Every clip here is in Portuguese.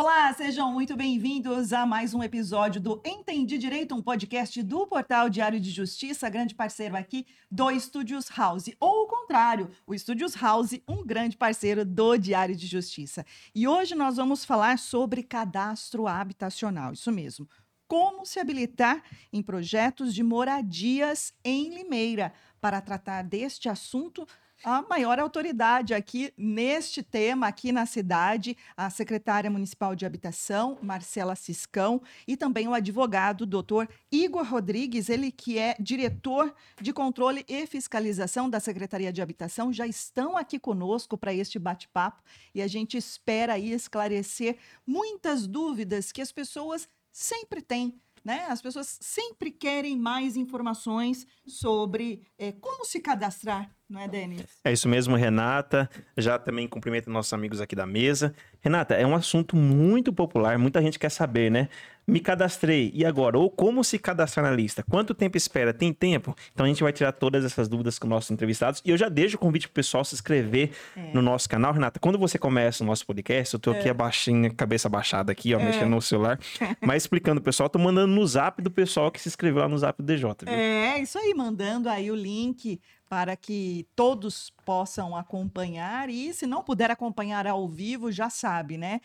Olá, sejam muito bem-vindos a mais um episódio do Entendi Direito, um podcast do Portal Diário de Justiça, grande parceiro aqui do Estúdios House. Ou o contrário, o Estúdios House, um grande parceiro do Diário de Justiça. E hoje nós vamos falar sobre cadastro habitacional, isso mesmo. Como se habilitar em projetos de moradias em Limeira. Para tratar deste assunto, a maior autoridade aqui neste tema, aqui na cidade, a secretária municipal de habitação, Marcela Ciscão, e também o advogado, doutor Igor Rodrigues, ele que é diretor de controle e fiscalização da Secretaria de Habitação, já estão aqui conosco para este bate-papo e a gente espera aí esclarecer muitas dúvidas que as pessoas sempre têm né? As pessoas sempre querem mais informações sobre é, como se cadastrar não é, Denis? É isso mesmo, Renata. Já também cumprimento nossos amigos aqui da mesa. Renata, é um assunto muito popular, muita gente quer saber, né? Me cadastrei, e agora? Ou como se cadastrar na lista? Quanto tempo espera? Tem tempo? Então a gente vai tirar todas essas dúvidas com nossos entrevistados. E eu já deixo o convite pro pessoal se inscrever é. no nosso canal. Renata, quando você começa o nosso podcast, eu tô aqui é. abaixinho, cabeça baixada aqui, ó, é. mexendo no celular. Mas explicando o pessoal, tô mandando no zap do pessoal que se inscreveu lá no zap do DJ. Viu? É, isso aí, mandando aí o link para que todos possam acompanhar e se não puder acompanhar ao vivo, já sabe, né?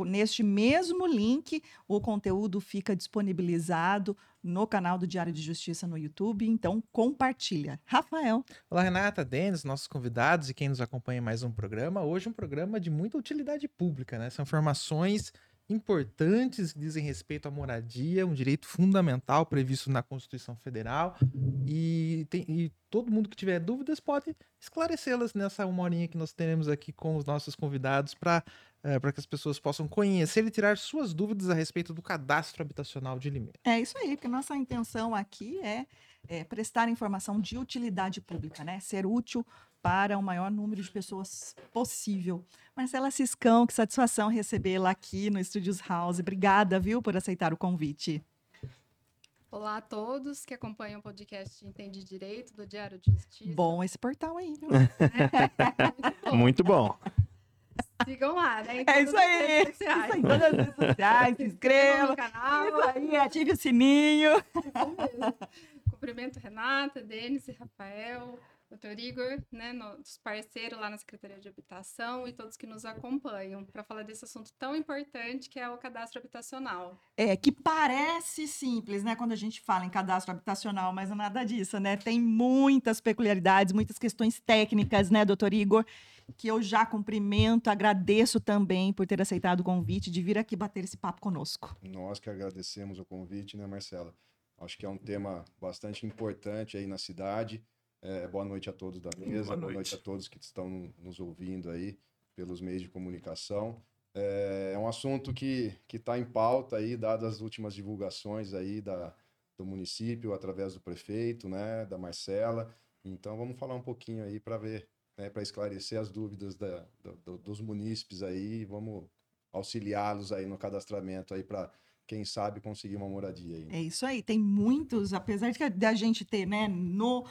Neste mesmo link, o conteúdo fica disponibilizado no canal do Diário de Justiça no YouTube, então compartilha. Rafael. Olá, Renata, Denis, nossos convidados e quem nos acompanha em mais um programa. Hoje um programa de muita utilidade pública, né? São informações importantes que dizem respeito à moradia, um direito fundamental previsto na Constituição Federal. E, tem, e todo mundo que tiver dúvidas pode esclarecê-las nessa uma horinha que nós teremos aqui com os nossos convidados para é, para que as pessoas possam conhecer e tirar suas dúvidas a respeito do cadastro habitacional de Limeira. É isso aí, porque nossa intenção aqui é, é prestar informação de utilidade pública, né? Ser útil para o maior número de pessoas possível. Marcela Ciscão, que satisfação recebê-la aqui no Estúdios House. Obrigada, viu, por aceitar o convite. Olá a todos que acompanham o podcast Entende Direito do Diário de Justiça. Bom esse portal aí, viu? Muito bom. Sigam lá, né? É isso aí. Isso aí. Todas as redes sociais, se inscreva. no canal. Isso aí, ative o sininho. Cumprimento Renata, Denis e Rafael doutor Igor, né, nosso parceiro lá na Secretaria de Habitação e todos que nos acompanham para falar desse assunto tão importante que é o cadastro habitacional. É, que parece simples, né, quando a gente fala em cadastro habitacional, mas não é nada disso, né? Tem muitas peculiaridades, muitas questões técnicas, né, doutor Igor, que eu já cumprimento, agradeço também por ter aceitado o convite de vir aqui bater esse papo conosco. Nós que agradecemos o convite, né, Marcela? Acho que é um tema bastante importante aí na cidade é, boa noite a todos da mesa, boa noite. boa noite. a todos que estão nos ouvindo aí pelos meios de comunicação. É, é um assunto que está em pauta aí, dadas as últimas divulgações aí da, do município, através do prefeito, né, da Marcela. Então vamos falar um pouquinho aí para ver, né, para esclarecer as dúvidas da, do, dos munícipes aí, vamos auxiliá-los aí no cadastramento aí para quem sabe conseguir uma moradia aí. É isso aí, tem muitos, apesar de a gente ter, né, no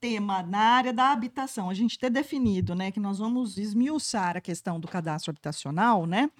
tema na área da habitação, a gente ter definido, né, que nós vamos esmiuçar a questão do cadastro habitacional, né?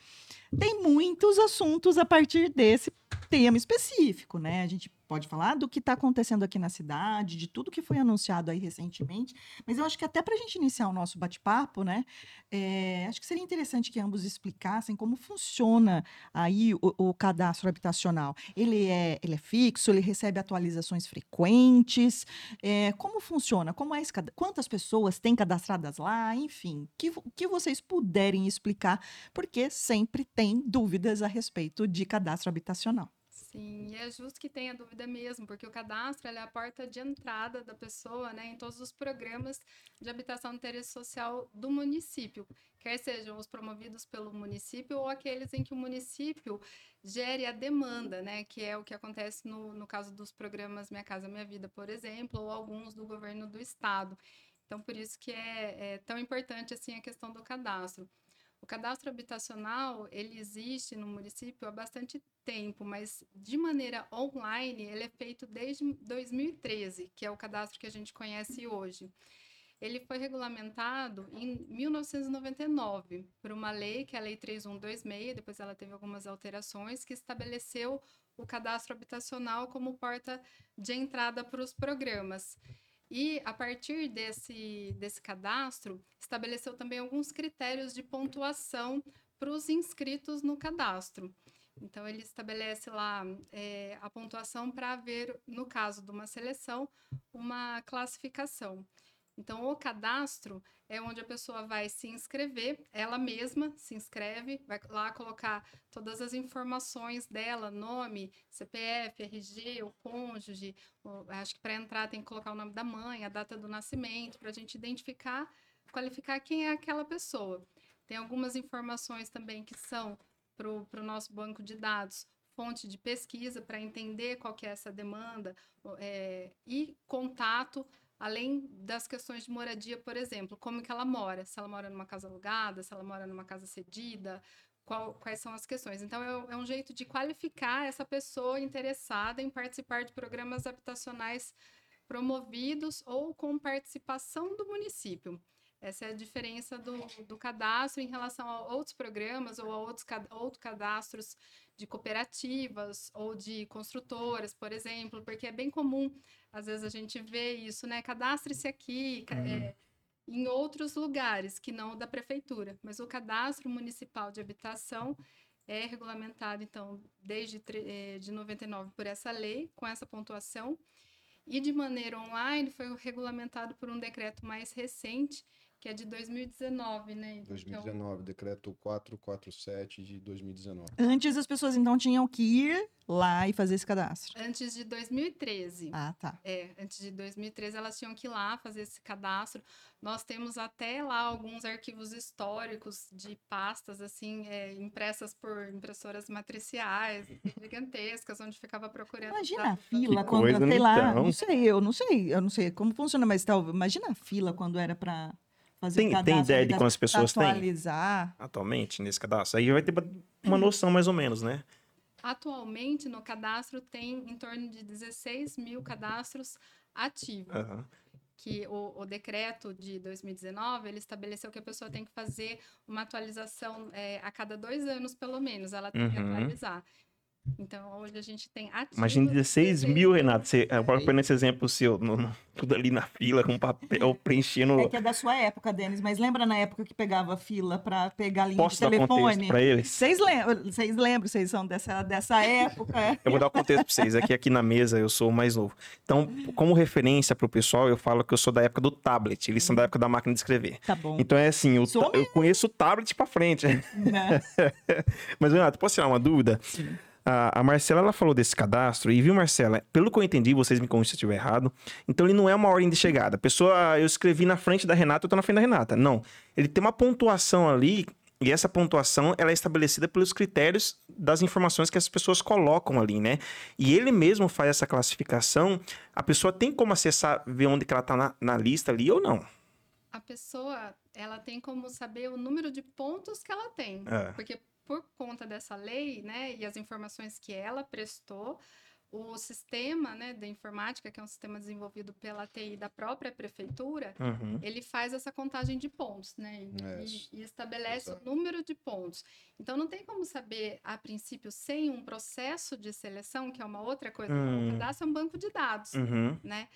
Tem muitos assuntos a partir desse tema específico, né? A gente pode falar do que está acontecendo aqui na cidade, de tudo que foi anunciado aí recentemente, mas eu acho que até para a gente iniciar o nosso bate-papo, né, é, acho que seria interessante que ambos explicassem como funciona aí o, o, cadastro habitacional. Ele é, ele é fixo, ele recebe atualizações frequentes, é, como funciona, como é esse, quantas pessoas têm cadastradas lá, enfim, que, que vocês puderem explicar, porque sempre tem dúvidas a respeito de cadastro habitacional. Sim, e é justo que tenha dúvida mesmo, porque o cadastro é a porta de entrada da pessoa né, em todos os programas de habitação de interesse social do município, quer sejam os promovidos pelo município ou aqueles em que o município gere a demanda, né, que é o que acontece no, no caso dos programas Minha Casa Minha Vida, por exemplo, ou alguns do governo do estado. Então, por isso que é, é tão importante assim a questão do cadastro. O cadastro habitacional, ele existe no município há bastante tempo, mas de maneira online, ele é feito desde 2013, que é o cadastro que a gente conhece hoje. ele foi regulamentado em 1999 por uma lei, que é a Lei 3126, depois ela teve algumas alterações, que estabeleceu o cadastro habitacional como porta de entrada para os programas. E a partir desse, desse cadastro, estabeleceu também alguns critérios de pontuação para os inscritos no cadastro. Então, ele estabelece lá é, a pontuação para haver, no caso de uma seleção, uma classificação. Então, o cadastro é onde a pessoa vai se inscrever, ela mesma se inscreve, vai lá colocar todas as informações dela, nome, CPF, RG, o cônjuge. O, acho que para entrar tem que colocar o nome da mãe, a data do nascimento, para a gente identificar, qualificar quem é aquela pessoa. Tem algumas informações também que são para o nosso banco de dados, fonte de pesquisa para entender qual que é essa demanda é, e contato, além das questões de moradia, por exemplo, como que ela mora, se ela mora numa casa alugada, se ela mora numa casa cedida, qual, quais são as questões. Então, é, é um jeito de qualificar essa pessoa interessada em participar de programas habitacionais promovidos ou com participação do município. Essa é a diferença do, do cadastro em relação a outros programas ou a outros, outros cadastros de cooperativas ou de construtoras, por exemplo, porque é bem comum, às vezes, a gente vê isso, né? Cadastre-se aqui, uhum. é, em outros lugares que não da prefeitura, mas o cadastro municipal de habitação é regulamentado, então, desde é, de 99 por essa lei, com essa pontuação, e de maneira online foi regulamentado por um decreto mais recente, que é de 2019, né? 2019, então... decreto 447 de 2019. Antes as pessoas então tinham que ir lá e fazer esse cadastro. Antes de 2013. Ah, tá. É, antes de 2013 elas tinham que ir lá fazer esse cadastro. Nós temos até lá alguns arquivos históricos de pastas, assim, é, impressas por impressoras matriciais, gigantescas, onde ficava procurando. Imagina a fila quando, sei lá, então. não sei, eu não sei, eu não sei como funciona, mas tal, imagina a fila quando era para fazer tem, tem ideia de quantas pessoas atualizar. tem atualmente nesse cadastro? Aí vai ter uma noção mais ou menos, né? Atualmente, no cadastro, tem em torno de 16 mil cadastros ativos. Uhum. Que o, o, decreto de 2019, ele estabeleceu que a pessoa tem que fazer uma atualização é, a cada dois anos, pelo menos, ela tem uhum. que atualizar. Então, hoje a gente tem ativos... Imagina 16 mil, Renato. Você, agora, pegando esse exemplo seu, no, no, tudo ali na fila, com papel, preenchendo... É que é da sua época, Denis, mas lembra na época que pegava fila para pegar linha Posso de telefone? para eles? Vocês lembram, vocês lembram, vocês são dessa, dessa época? eu vou dar o contexto para vocês. Aqui, aqui na mesa, eu sou o mais novo. Então, como referência para o pessoal, eu falo que eu sou da época do tablet. Eles são da época da máquina de escrever. Tá bom. Então, é assim, eu, eu conheço o tablet para frente. Né? mas, Renato, posso tirar uma dúvida? Sim. A, a, Marcela, ela falou desse cadastro, e viu, Marcela, pelo que eu entendi, vocês me corrigem se eu estiver errado, então ele não é uma ordem de chegada. A pessoa, eu escrevi na frente da Renata, eu tô na frente da Renata. Não. Ele tem uma pontuação ali, e essa pontuação, ela é estabelecida pelos critérios das informações que as pessoas colocam ali, né? E ele mesmo faz essa classificação, a pessoa tem como acessar, ver onde que ela tá na, na lista ali ou não? A pessoa, ela tem como saber o número de pontos que ela tem. É. Porque por conta dessa lei, né, e as informações que ela prestou, o sistema né, da informática, que é um sistema desenvolvido pela TI da própria prefeitura, uhum. ele faz essa contagem de pontos, né? E, e estabelece o número de pontos. Então não tem como saber, a princípio, sem um processo de seleção, que é uma outra coisa, uhum. o cadastro é um banco de dados, uhum. né?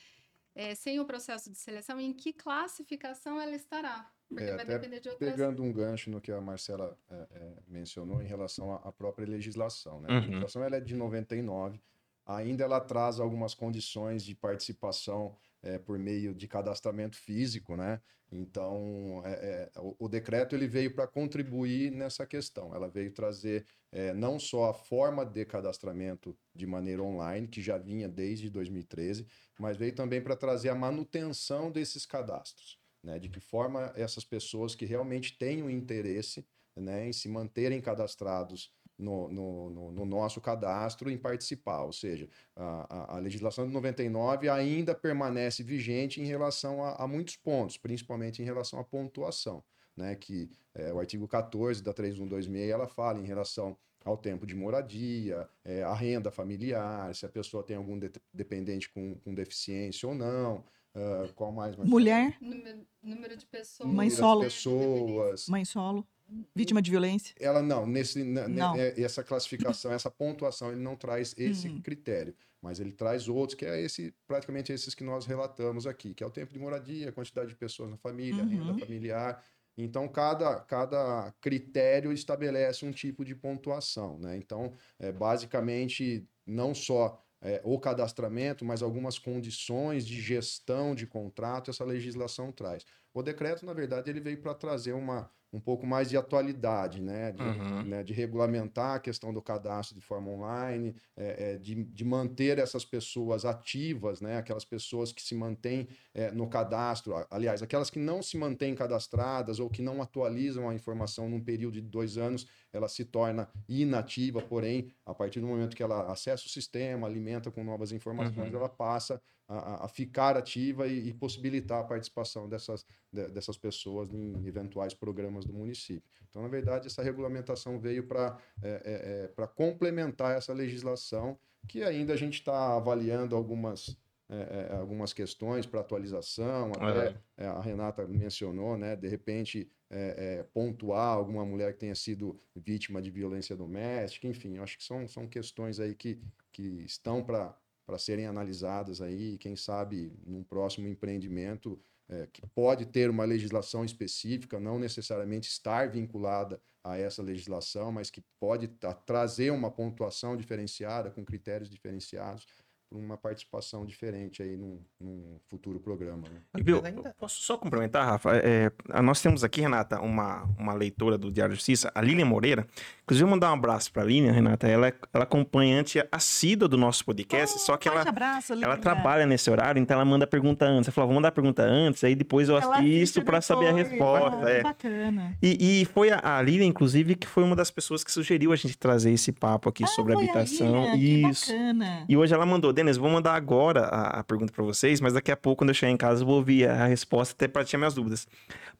É, sem o processo de seleção, em que classificação ela estará. Porque é, vai depender de outras... Pegando um gancho no que a Marcela é, é, mencionou em relação à, à própria legislação. Né? Uhum. A legislação ela é de 99, ainda ela traz algumas condições de participação é, por meio de cadastramento físico, né? Então, é, é, o, o, decreto ele veio para contribuir nessa questão. Ela veio trazer é, não só a forma de cadastramento de maneira online, que já vinha desde 2013, mas veio também para trazer a manutenção desses cadastros né? De que forma essas pessoas que realmente têm o interesse né, em se manterem cadastrados no, no, no, no, nosso cadastro em participar. Ou seja, a, a, a, legislação de 99 ainda permanece vigente em relação a, a muitos pontos, principalmente em relação à pontuação. Né, que é, o artigo 14 da 3126 ela fala em relação ao tempo de moradia, é, a renda familiar, se a pessoa tem algum de dependente com, com deficiência ou não, Uh, qual mais? Marcelo? Mulher, Número, número de pessoas. Mãe solo. pessoas. mãe solo, vítima de violência. Ela não, nesse, Não. é- essa classificação, essa pontuação, ele não traz esse Hum. critério, mas ele traz outros, que é esse, praticamente esses que nós relatamos aqui, que é o tempo de moradia, a quantidade de pessoas na família, a Uhum. renda familiar. Então, cada, cada critério estabelece um tipo de pontuação, né? Então, é, basicamente, não só é, o cadastramento, mas algumas condições de gestão de contrato essa legislação traz. O decreto, na verdade, ele veio para trazer uma, um pouco mais de atualidade, né? De, Uhum. né, de regulamentar a questão do cadastro de forma online, é, é, de, de manter essas pessoas ativas, né? Aquelas pessoas que se mantêm é, no cadastro, aliás, aquelas que não se mantêm cadastradas ou que não atualizam a informação num período de dois anos, ela se torna inativa, porém, a partir do momento que ela acessa o sistema, alimenta com novas informações, Uhum. ela passa a, a- ficar ativa e, e possibilitar a participação dessas, de- dessas pessoas em eventuais programas do município. Então, na verdade, essa regulamentação veio para é, para complementar essa legislação, que ainda a gente está avaliando algumas, é, é, algumas questões para atualização, até É. é, a Renata mencionou, né? De repente, é, é, pontuar alguma mulher que tenha sido vítima de violência doméstica, enfim, eu acho que são, são questões aí que, que estão para para serem analisadas aí, quem sabe num próximo empreendimento é, que pode ter uma legislação específica, não necessariamente estar vinculada a essa legislação, mas que pode tra- trazer uma pontuação diferenciada, com critérios diferenciados, uma participação diferente aí num, num futuro programa. né? E, ainda- posso só complementar, Rafa? É, é, nós temos aqui, Renata, uma, uma leitora do Diário de Justiça, a Lilian Moreira. Inclusive, eu vou mandar um abraço para a Lilian, Renata. Ela é, ela é acompanhante assídua do nosso podcast, só que ela, abraço, ela trabalha nesse horário, então ela manda a pergunta antes. Ela falou, vou mandar a pergunta antes, aí depois eu Ela assisto para saber a resposta. Ah, é. Bacana. E, e foi a, a Lilian, inclusive, que foi uma das pessoas que sugeriu a gente trazer esse papo aqui sobre Ah, a habitação. Lilian, Isso. bacana. E hoje ela mandou, Denis, vou mandar agora a, a pergunta para vocês, mas daqui a pouco, quando eu chegar em casa, eu vou ouvir a resposta até para tirar minhas dúvidas.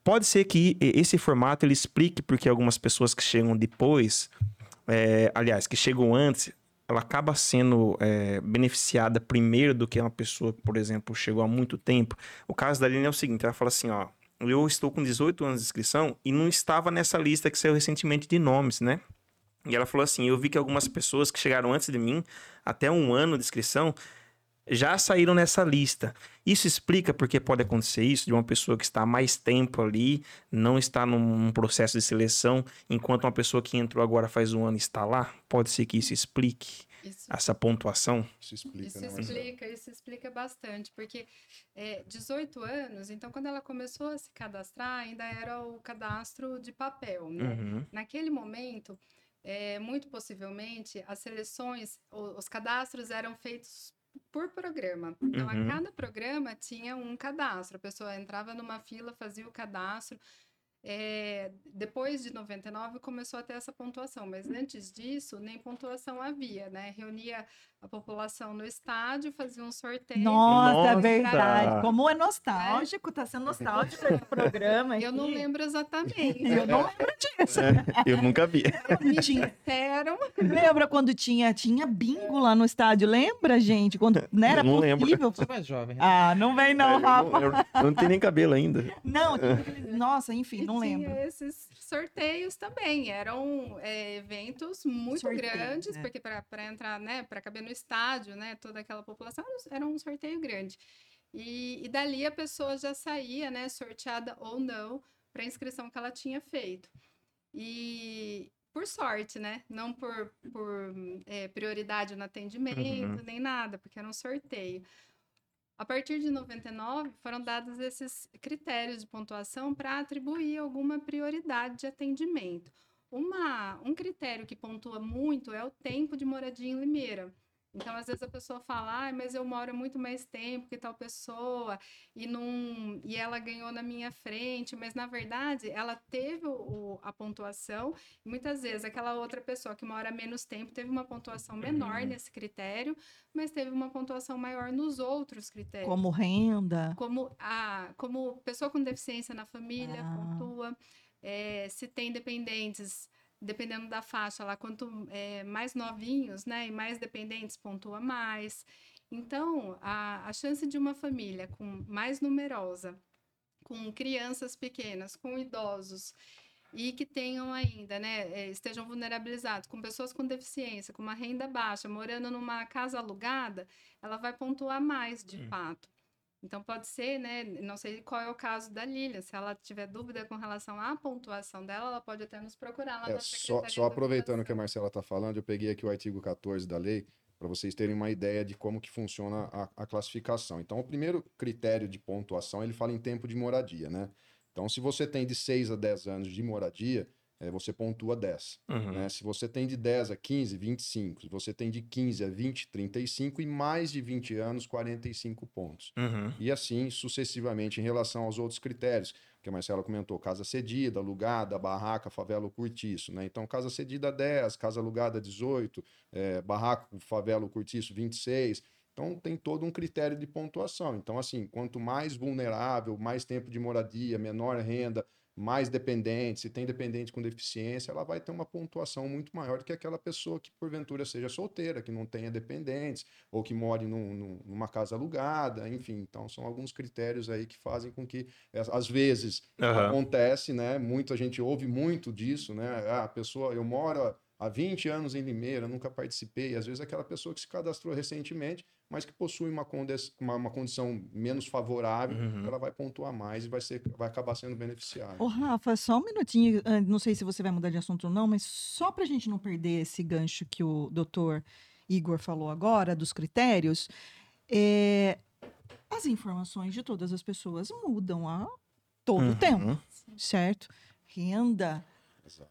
Pode ser que esse formato ele explique porque algumas pessoas que chegam depois, é, aliás, que chegam antes, ela acaba sendo é, beneficiada primeiro do que uma pessoa que, por exemplo, chegou há muito tempo. O caso da Aline é o seguinte, ela fala assim, ó, eu estou com 18 anos de inscrição e não estava nessa lista que saiu recentemente de nomes, né? E ela falou assim: eu vi que algumas pessoas que chegaram antes de mim, até um ano de inscrição, já saíram nessa lista. Isso explica porque pode acontecer isso de uma pessoa que está há mais tempo ali, não está num processo de seleção, enquanto uma pessoa que entrou agora faz um ano está lá? Pode ser que isso explique Isso, essa pontuação? Isso explica, isso né, explica, isso explica bastante, porque é, 18 anos, então quando ela começou a se cadastrar, ainda era o cadastro de papel, né? Uhum. Naquele momento, é, muito possivelmente, as seleções, os cadastros eram feitos por programa. Então, Uhum. a cada programa tinha um cadastro. A pessoa entrava numa fila, fazia o cadastro. É, depois de 99 começou a ter essa pontuação, mas antes disso nem pontuação havia, né? Reunia a população no estádio, fazia um sorteio. Nossa, Nossa! verdade. Como é nostálgico, tá sendo nostálgico esse programa. Eu não lembro exatamente. Eu não lembro disso. Eu nunca vi. Me disseram, Lembra quando tinha, tinha bingo lá no estádio? Lembra, gente? Quando não era Eu não lembro. possível. Você é mais jovem. né? Ah, não vem não, eu, Rafa. não, eu- eu não tenho nem cabelo ainda. Não, tinha aquele- nossa, enfim, E não lembro. Tinha esses sorteios também. Eram é, eventos muito Sorteio, grandes, né? porque para entrar, né, para caber no estádio, né, toda aquela população, era um sorteio grande. E, e dali a pessoa já saía, né, sorteada ou não, para a inscrição que ela tinha feito. E por sorte, né? Não por, por é, prioridade no atendimento, nem nada, porque era um sorteio. A partir de 99, foram dados esses critérios de pontuação para atribuir alguma prioridade de atendimento. Uma, um critério que pontua muito é o tempo de moradia em Limeira. Então, às vezes a pessoa fala, ah, mas eu moro muito mais tempo que tal pessoa e, não, e ela ganhou na minha frente, mas na verdade ela teve o, a pontuação e muitas vezes aquela outra pessoa que mora menos tempo teve uma pontuação menor Uhum. nesse critério, mas teve uma pontuação maior nos outros critérios. Como renda. Como, a, como pessoa com deficiência na família Ah. pontua, eh, se tem dependentes, dependendo da faixa lá, quanto eh, mais novinhos, né, e mais dependentes pontua mais. Então, a, a chance de uma família com mais numerosa, com crianças pequenas, com idosos e que tenham ainda, né, eh, estejam vulnerabilizados, com pessoas com deficiência, com uma renda baixa, morando numa casa alugada, ela vai pontuar mais de Hum. fato. Então pode ser, né, não sei qual é o caso da Lilian, se ela tiver dúvida com relação à pontuação dela, ela pode até nos procurar lá É, na só, Secretaria só aproveitando que a. Marcela está falando, eu peguei aqui o artigo 14 da lei para vocês terem uma ideia de como que funciona a, a classificação. Então, o primeiro critério de pontuação, ele fala em tempo de moradia, né? Então, se você tem de 6 a 10 anos de moradia, eh, você pontua 10. Uhum. né? Se você tem de 10 a 15, 25. Se você tem de 15 a 20, 35. E mais de 20 anos, 45 pontos. Uhum. E assim sucessivamente em relação aos outros critérios, que a Marcela comentou, casa cedida, alugada, barraca, favela ou cortiço, né? Então, casa cedida 10, casa alugada 18, eh, barraco, favela ou cortiço 26. Então, tem todo um critério de pontuação. Então, assim, quanto mais vulnerável, mais tempo de moradia, menor renda, mais dependente, se tem dependente com deficiência, ela vai ter uma pontuação muito maior do que aquela pessoa que porventura seja solteira, que não tenha dependentes, ou que more num- num- numa casa alugada, enfim. Então, são alguns critérios aí que fazem com que, eh, às vezes, Aham. acontece, né? Muita gente ouve muito disso, né? Ah, a pessoa, eu moro há 20 anos em Limeira, nunca participei. Às vezes, aquela pessoa que se cadastrou recentemente, mas que possui uma, uma, uma condição menos favorável, Uhum. ela vai pontuar mais e vai, ser, vai acabar sendo beneficiada. Ô, Rafa, só um minutinho, ah, não sei se você vai mudar de assunto ou não, mas só para a gente não perder esse gancho que o doutor Igor falou agora, dos critérios, é, as informações de todas as pessoas mudam a todo Uhum. tempo, certo? Renda,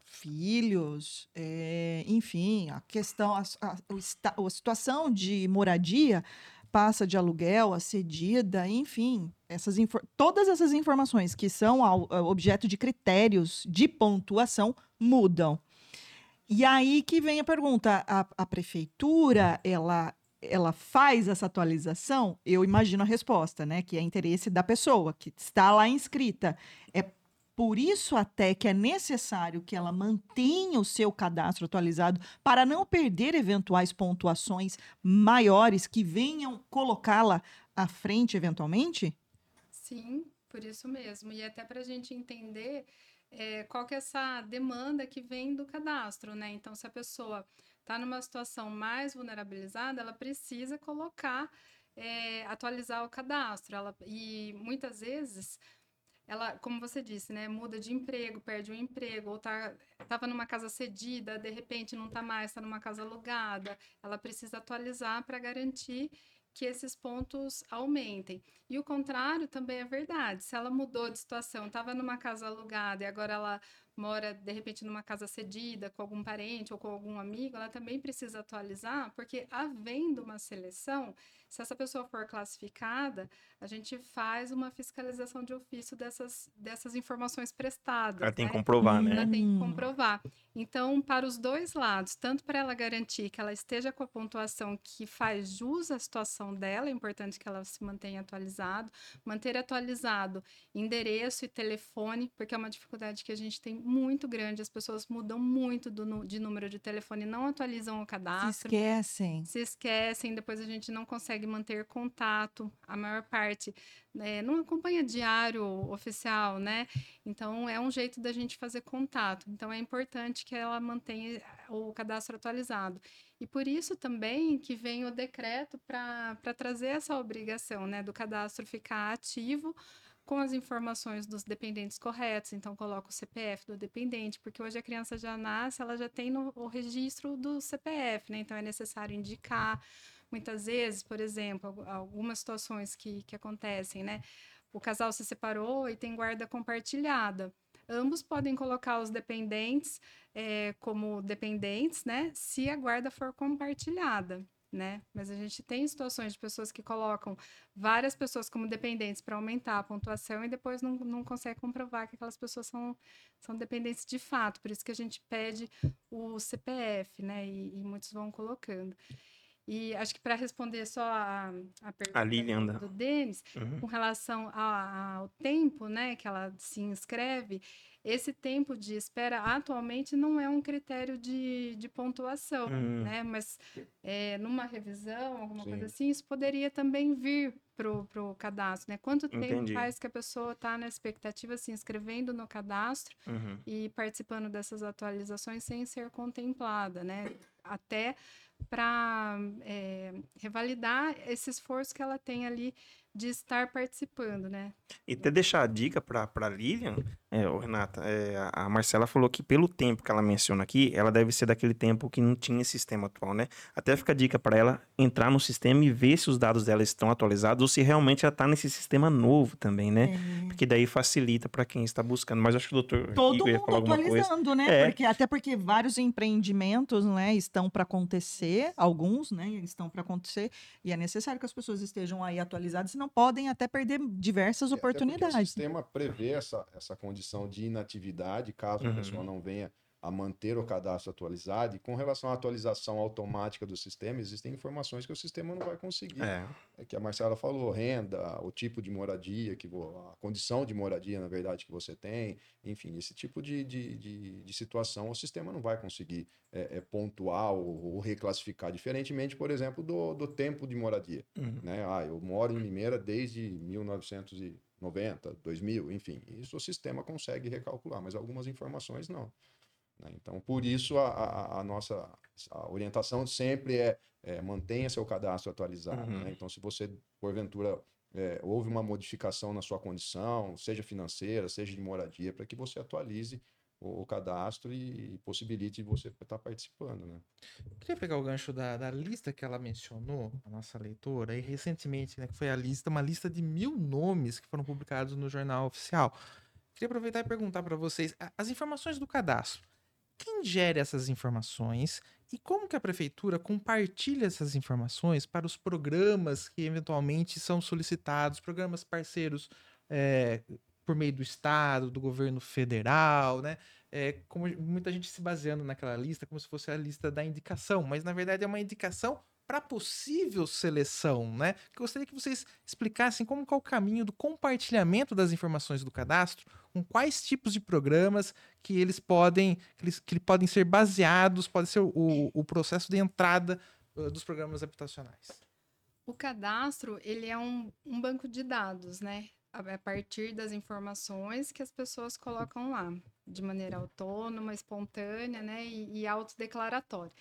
Filhos, é, enfim, a questão, a, a- a situação de moradia passa de aluguel a cedida, enfim, essas todas essas informações que são ao- ao objeto de critérios de pontuação mudam. E aí que vem a pergunta: a, a prefeitura ela ela faz essa atualização? Eu imagino a resposta, né? Que é interesse da pessoa que está lá inscrita. É por isso até que é necessário que ela mantenha o seu cadastro atualizado para não perder eventuais pontuações maiores que venham colocá-la à frente eventualmente? Sim, por isso mesmo. E até para a gente entender eh, qual que é essa demanda que vem do cadastro, né? Então, se a pessoa está numa situação mais vulnerabilizada, ela precisa colocar, eh, atualizar o cadastro. Ela, e muitas vezes ela, como você disse, né, muda de emprego, perde o emprego, ou tá, tava numa casa cedida, de repente não tá mais, está numa casa alugada. Ela precisa atualizar para garantir que esses pontos aumentem. E o contrário também é verdade. Se ela mudou de situação, estava numa casa alugada e agora ela mora de repente numa casa cedida com algum parente ou com algum amigo, ela também precisa atualizar, porque havendo uma seleção, se essa pessoa for classificada, a gente faz uma fiscalização de ofício dessas, dessas informações prestadas. Ela tem né? que comprovar, né? Ela tem que Hum. comprovar. Então, para os dois lados, tanto para ela garantir que ela esteja com a pontuação que faz jus à situação dela, é importante que ela se mantenha atualizado, manter atualizado endereço e telefone, porque é uma dificuldade que a gente tem muito grande, as pessoas mudam muito do de número de telefone, não atualizam o Se cadastro esquecem. se esquecem, depois a gente não consegue manter contato, a maior parte né, não acompanha diário oficial, né? Então é um jeito da gente fazer contato. Então é importante que ela mantenha o cadastro atualizado. E por isso também que vem o decreto para trazer essa obrigação, né, do cadastro ficar ativo com as informações dos dependentes corretos, então coloca o CPF do dependente, porque hoje a criança já nasce, ela já tem no, o registro do CPF, né? Então é necessário indicar. Muitas vezes, por exemplo, algu- algumas situações que, que acontecem, né? O casal se separou e tem guarda compartilhada. Ambos podem colocar os dependentes eh, como dependentes, né? Se a guarda for compartilhada, né? Mas a gente tem situações de pessoas que colocam várias pessoas como dependentes para aumentar a pontuação e depois não, não consegue comprovar que aquelas pessoas são, são dependentes de fato. Por isso que a gente pede o CPF, né? E, e muitos vão colocando. E acho que para responder só a, a pergunta Lilian do, Denis, Uhum. com relação a- ao tempo, né, que ela se inscreve, esse tempo de espera atualmente não é um critério de, de pontuação, Hum. né? Mas é, numa revisão, alguma Sim. coisa assim, isso poderia também vir pro, pro cadastro, né? Quanto tempo Entendi. faz que a pessoa está na expectativa, se inscrevendo no cadastro Uhum. e participando dessas atualizações sem ser contemplada, né? Até para revalidar esse esforço que ela tem ali de estar participando, né? E até deixar a dica para para Lilian, é, ô, Renata, é, a- Marcela falou que pelo tempo que ela menciona aqui, ela deve ser daquele tempo que não tinha sistema atual, né? Até fica a dica para ela entrar no sistema e ver se os dados dela estão atualizados ou se realmente ela está nesse sistema novo também, né? É. Porque daí facilita para quem está buscando. Mas acho que o doutor Todo Igor ia mundo falar coisa. atualizando, né? É. Porque, até porque vários empreendimentos né, estão para acontecer, alguns né, estão para acontecer, e é necessário que as pessoas estejam aí atualizadas, senão podem até perder diversas E até porque O oportunidades. sistema prevê essa, essa condição de inatividade caso a Uhum. pessoa não venha a manter o cadastro atualizado. E com relação à atualização automática do sistema, existem informações que o sistema não vai conseguir. É. É que a Marcela falou, renda, o tipo de moradia, que a condição de moradia, na verdade, que você tem, enfim, esse tipo de, de, de, de situação o sistema não vai conseguir é, é, pontuar ou, ou reclassificar, diferentemente, por exemplo, do, do tempo de moradia. Uhum. Né? Ah, eu moro em Limeira desde 1990, 2000, enfim, isso o sistema consegue recalcular, mas algumas informações não. né? Então, por isso, a, a- a nossa a orientação sempre é, é mantenha seu cadastro atualizado. Uhum. né? Então, se você, porventura, é, houve uma modificação na sua condição, seja financeira, seja de moradia, para que você atualize o, o cadastro e, possibilite você estar participando. Né? Queria pegar o gancho da, da lista que ela mencionou, a nossa leitora, e recentemente, né, que foi a lista, uma lista de mil nomes que foram publicados no jornal oficial. Queria aproveitar e perguntar para vocês, as informações do cadastro, quem gera essas informações e como que a prefeitura compartilha essas informações para os programas que eventualmente são solicitados, programas parceiros é, por meio do Estado, do governo federal, né? é, como muita gente se baseando naquela lista, como se fosse a lista da indicação, mas na verdade é uma indicação para possível seleção, né? Eu gostaria que vocês explicassem como é o caminho do compartilhamento das informações do cadastro, com quais tipos de programas que eles podem, que eles, que podem ser baseados, pode ser o, o processo de entrada uh, dos programas habitacionais. O cadastro, ele é um, um banco de dados, né? A partir das informações que as pessoas colocam lá, de maneira autônoma, espontânea, né? E, e autodeclaratória.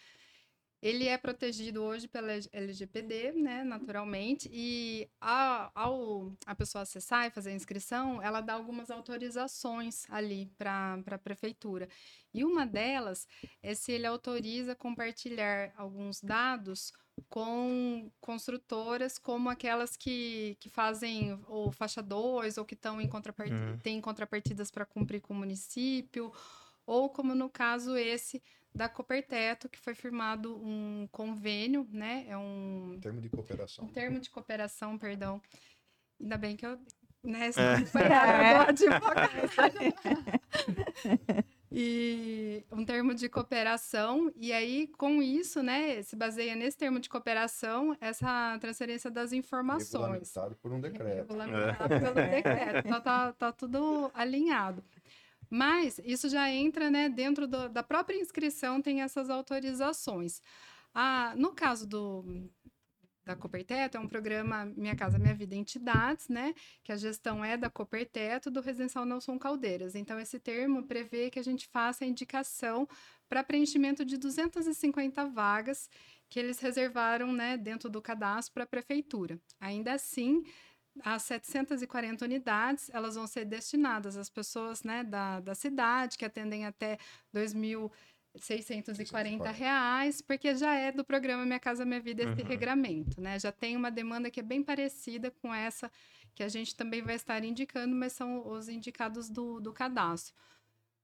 Ele é protegido hoje pela LGPD, né, naturalmente, e ao a pessoa acessar e fazer a inscrição, ela dá algumas autorizações ali para a prefeitura. E uma delas é se ele autoriza compartilhar alguns dados com construtoras como aquelas que, que fazem o faixa 2 ou que estão em contrapartida, Uhum. têm contrapartidas para cumprir com o município, ou como no caso esse da Coperteto, que foi firmado um convênio, né? É um, Em termos de cooperação. um termo de cooperação, perdão. Ainda bem que eu. Né, É. advogado. E um termo de cooperação, e aí, com isso, né, se baseia nesse termo de cooperação, essa transferência das informações. Regulamentado por um decreto. Regulamentado pelo decreto. Então tá, tá tudo alinhado. Mas isso já entra, né, dentro do- da própria inscrição, tem essas autorizações. Ah, no caso do, da Coperteto, é um programa Minha Casa Minha Vida Entidades, né? Que a gestão é da Coperteto, do Residencial Nelson Caldeiras. Então, esse termo prevê que a gente faça a indicação para preenchimento de 250 vagas que eles reservaram, né, dentro do cadastro para a prefeitura. Ainda assim, as 740 unidades, elas vão ser destinadas às pessoas, né, da, da cidade, que atendem até 2.640 reais, porque já é do programa Minha Casa Minha Vida esse Uhum. regramento, né? Já tem uma demanda que é bem parecida com essa que a gente também vai estar indicando, mas são os indicados do, do cadastro.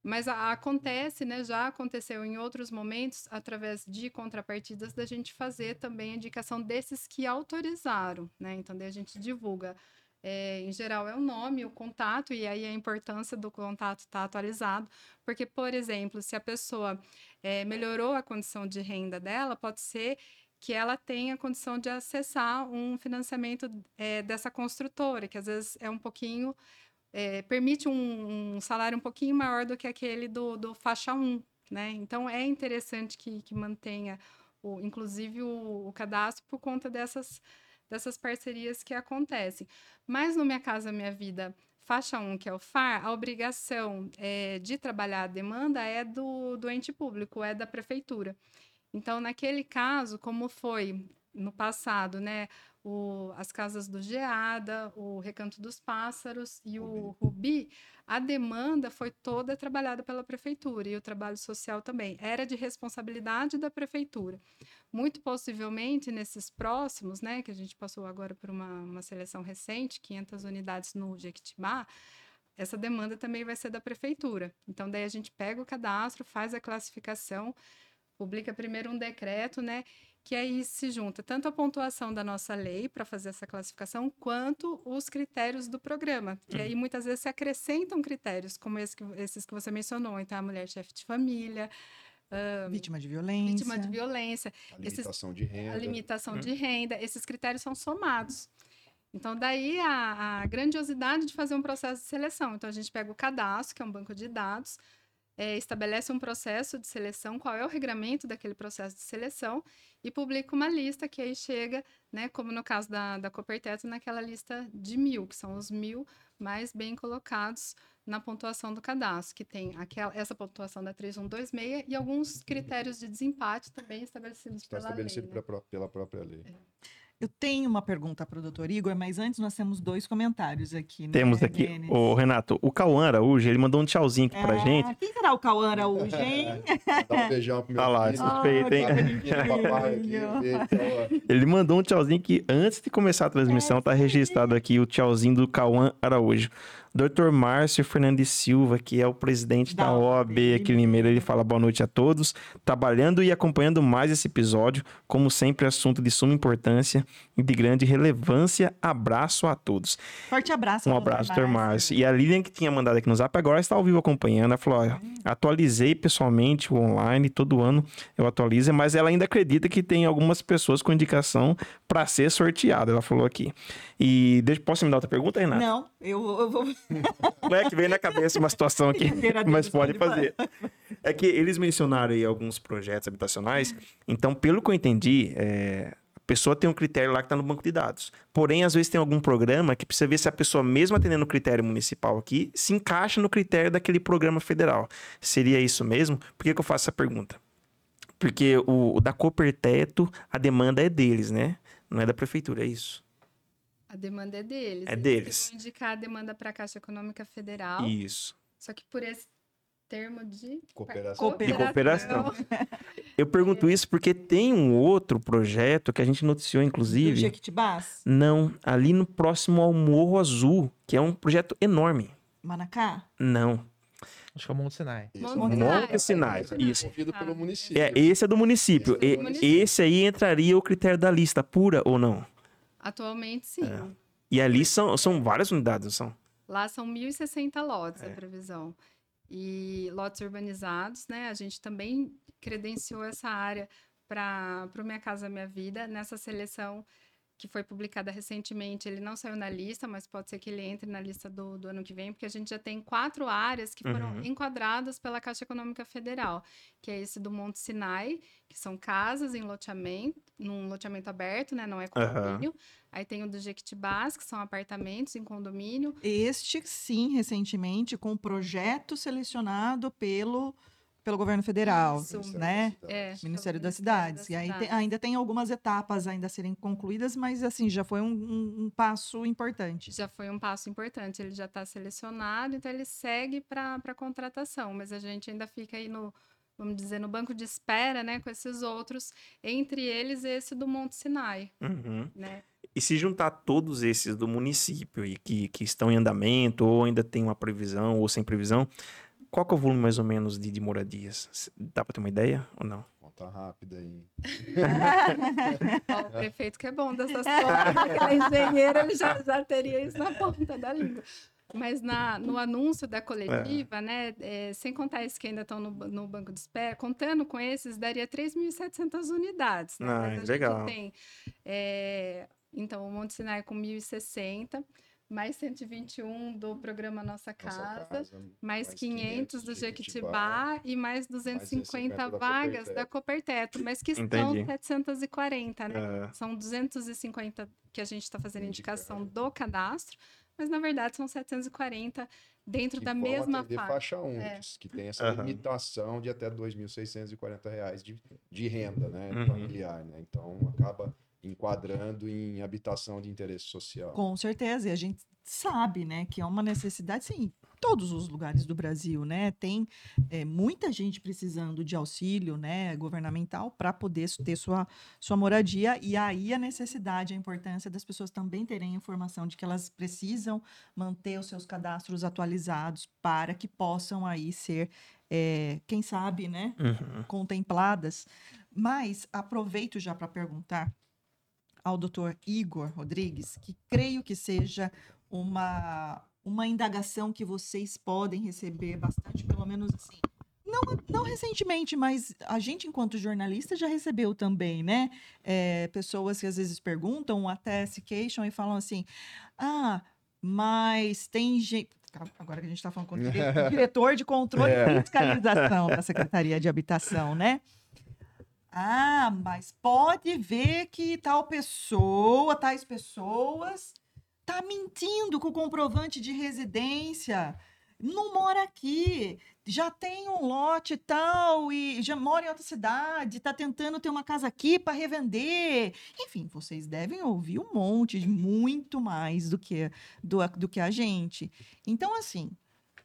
Mas a- acontece, né? Já aconteceu em outros momentos, através de contrapartidas, da gente fazer também a indicação desses que autorizaram, né? Então, daí a gente divulga. É, em geral, é o nome, o contato, e aí a importância do contato estar atualizado, porque, por exemplo, se a pessoa é, melhorou a condição de renda dela, pode ser que ela tenha condição de acessar um financiamento é, dessa construtora, que às vezes é um pouquinho é, permite um, um, salário um pouquinho maior do que aquele do, do faixa 1, né? Então é interessante que, que mantenha, o, inclusive, o, o cadastro por conta dessas, dessas parcerias que acontecem. Mas no Minha Casa Minha Vida faixa 1, que é o FAR, a obrigação é, de trabalhar a demanda é do, do ente público, é da prefeitura. Então, naquele caso, como foi no passado, né? O, as casas do Geada, o Recanto dos Pássaros e o Rubi, a demanda foi toda trabalhada pela prefeitura e o trabalho social também. Era de responsabilidade da prefeitura. Muito possivelmente, nesses próximos, né, que a gente passou agora por uma, uma seleção recente, 500 unidades no Jequitibá, essa demanda também vai ser da prefeitura. Então, daí a gente pega o cadastro, faz a classificação, publica primeiro um decreto, né? Que aí se junta tanto a pontuação da nossa lei para fazer essa classificação, quanto os critérios do programa. Que uhum. aí muitas vezes se acrescentam critérios, como esse que, esses que você mencionou. Então, a mulher chefe de família. Uh, vítima de violência. Vítima de violência. A limitação esses, de renda. A limitação uhum. de renda. Esses critérios são somados. Então, daí a, a grandiosidade de fazer um processo de seleção. Então, a gente pega o cadastro, que é um banco de dados, é, estabelece um processo de seleção, qual é o regramento daquele processo de seleção, e publica uma lista que aí chega, né, como no caso da, da Coperteto, naquela lista de mil, que são os mil mais bem colocados na pontuação do cadastro, que tem aquela, essa pontuação da 3126 e alguns critérios de desempate também estabelecidos Está pela estabelecido lei. Né? pela própria lei. É. Eu tenho uma pergunta para o doutor Igor, mas antes nós temos dois comentários aqui. Né, temos aqui, o Renato, o Cauã Araújo, ele mandou um tchauzinho aqui é, pra gente. Quem será o Cauã Araújo, hein? Dá um beijão pro meu Olha lá, filho. suspeito, hein? ele mandou um tchauzinho que antes de começar a transmissão, é, tá registrado aqui o tchauzinho do Cauã Araújo. Dr. Márcio Fernandes Silva, que é o presidente da, da OAB aqui em Limeira, ele fala boa noite a todos, trabalhando e acompanhando mais esse episódio, como sempre, assunto de suma importância e de grande relevância. Abraço a todos. Forte abraço. Um abraço, Dr. Márcio. E a Lilian, que tinha mandado aqui no zap, agora está ao vivo acompanhando. Ela falou: olha, atualizei pessoalmente o online, todo ano eu atualizo, mas ela ainda acredita que tem algumas pessoas com indicação para ser sorteada. Ela falou aqui. E deixa, posso me dar outra pergunta, Renata? Não, eu, eu vou. Não é que vem na cabeça uma situação aqui, mas pode fazer. É que eles mencionaram aí alguns projetos habitacionais, então, pelo que eu entendi, é, a pessoa tem um critério lá que está no banco de dados. Porém, às vezes tem algum programa que precisa ver se a pessoa, mesmo atendendo o critério municipal aqui, se encaixa no critério daquele programa federal. Seria isso mesmo? Por que, que eu faço essa pergunta? Porque o, o da Coperteto, a demanda é deles, né? Não é da prefeitura, é isso. A demanda é deles. É deles. Vão indicar a demanda para a Caixa Econômica Federal. Isso. Só que por esse termo de cooperação. De cooperação. Eu pergunto isso porque tem um outro projeto que a gente noticiou, inclusive. Do Jequitibás? Não, ali no próximo ao Morro Azul, que é um projeto enorme. Manacá? Não. Acho que é o Monte Sinai. Isso. Monte Sinai. Monte Sinai. Isso. Movido pelo município. É, esse é do município. Esse, é do município. esse aí entraria o critério da lista pura ou não? Atualmente, sim. É. E ali são, são várias unidades, são? Lá são 1.060 lotes é. a previsão. E lotes urbanizados, né? A gente também credenciou essa área para o Minha Casa Minha Vida nessa seleção que foi publicada recentemente, ele não saiu na lista, mas pode ser que ele entre na lista do, do ano que vem, porque a gente já tem quatro áreas que foram uhum. enquadradas pela Caixa Econômica Federal, que é esse do Monte Sinai, que são casas em loteamento, num loteamento aberto, né? Não é condomínio. Uhum. Aí tem o do Jequitibás, que são apartamentos em condomínio. Este, sim, recentemente, com projeto selecionado pelo pelo governo federal, Isso. né? É, Ministério das Cidades. E aí tem, ainda tem algumas etapas ainda a serem concluídas, mas assim, já foi um, um, um passo importante. Já foi um passo importante. Ele já está selecionado, então ele segue para a contratação, mas a gente ainda fica aí no, vamos dizer, no banco de espera, né, com esses outros, entre eles esse do Monte Sinai, uhum. né? E se juntar todos esses do município e que, que estão em andamento, ou ainda tem uma previsão, ou sem previsão, qual que é o volume mais ou menos de, de moradias? Dá para ter uma ideia ou não? Conta rápida aí. o prefeito que é bom dessas contas, aquela engenheira ele já, já teria isso na ponta da língua. Mas na, no anúncio da coletiva, é. né, é, sem contar esses que ainda estão no, no, banco de espera, contando com esses, daria 3.700 unidades. Né? Ah, a legal. tem, é, então, o Monte Sinai com 1.060, mais 121 do programa Nossa Casa, Nossa casa, mais, mais 500 do 500 Jequitibá, e mais 250 250 da vagas Coperteto. da Coperteto, mas que Entendi. são 740, né? Ah, São 250 que a gente está fazendo indicação do cadastro, mas na verdade são 740 dentro que da mesma faixa. faixa 1, É. que tem essa Aham. limitação de até 2.640 reais de, de renda né, Uhum. familiar. Né? Então, acaba enquadrando em habitação de interesse social. Com certeza, e a gente sabe, né, que é uma necessidade, sim, em todos os lugares do Brasil, né, tem é, muita gente precisando de auxílio, né, governamental para poder ter sua, sua moradia, e aí a necessidade, a importância das pessoas também terem informação de que elas precisam manter os seus cadastros atualizados para que possam aí ser, é, quem sabe, né, uhum. contempladas. Mas aproveito já para perguntar ao doutor Igor Rodrigues, que creio que seja uma, uma indagação que vocês podem receber bastante, pelo menos assim. Não, não recentemente, mas a gente, enquanto jornalista, já recebeu também, né? É, pessoas que às vezes perguntam, até se queixam e falam assim: ah, mas tem gente. Agora que a gente está falando com o dire- diretor de controle e fiscalização da Secretaria de Habitação, né? Ah, mas pode ver que tal pessoa, tais pessoas, tá mentindo com o comprovante de residência. Não mora aqui, já tem um lote tal, e já mora em outra cidade, tá tentando ter uma casa aqui para revender. Enfim, vocês devem ouvir um monte, muito mais do que, do, do que a gente. Então, assim,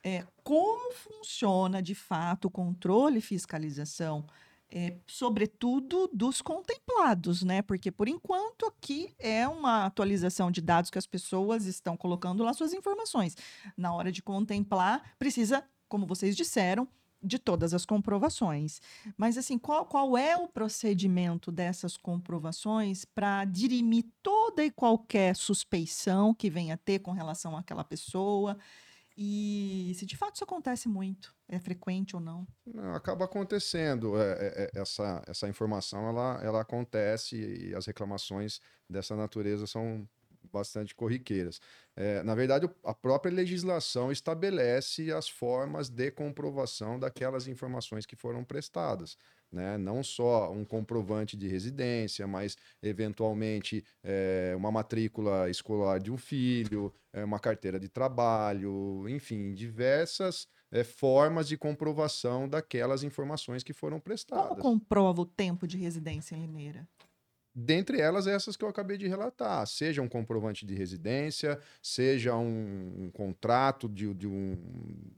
é, como funciona de fato o controle e fiscalização? É, sobretudo dos contemplados, né? Porque por enquanto aqui é uma atualização de dados que as pessoas estão colocando lá suas informações. Na hora de contemplar, precisa, como vocês disseram, de todas as comprovações. Mas assim, qual, qual é o procedimento dessas comprovações para dirimir toda e qualquer suspeição que venha a ter com relação àquela pessoa? E se de fato isso acontece muito, é frequente ou não? Não, acaba acontecendo. é, é, é, essa, essa informação ela, ela acontece e as reclamações dessa natureza são bastante corriqueiras. É, na verdade, a própria legislação estabelece as formas de comprovação daquelas informações que foram prestadas. Né? Não só um comprovante de residência, mas eventualmente é, uma matrícula escolar de um filho, é, uma carteira de trabalho, enfim, diversas é, formas de comprovação daquelas informações que foram Como prestadas. comprova o tempo de residência em Limeira? Dentre elas, essas que eu acabei de relatar, seja um comprovante de residência, seja um, um contrato de, de um,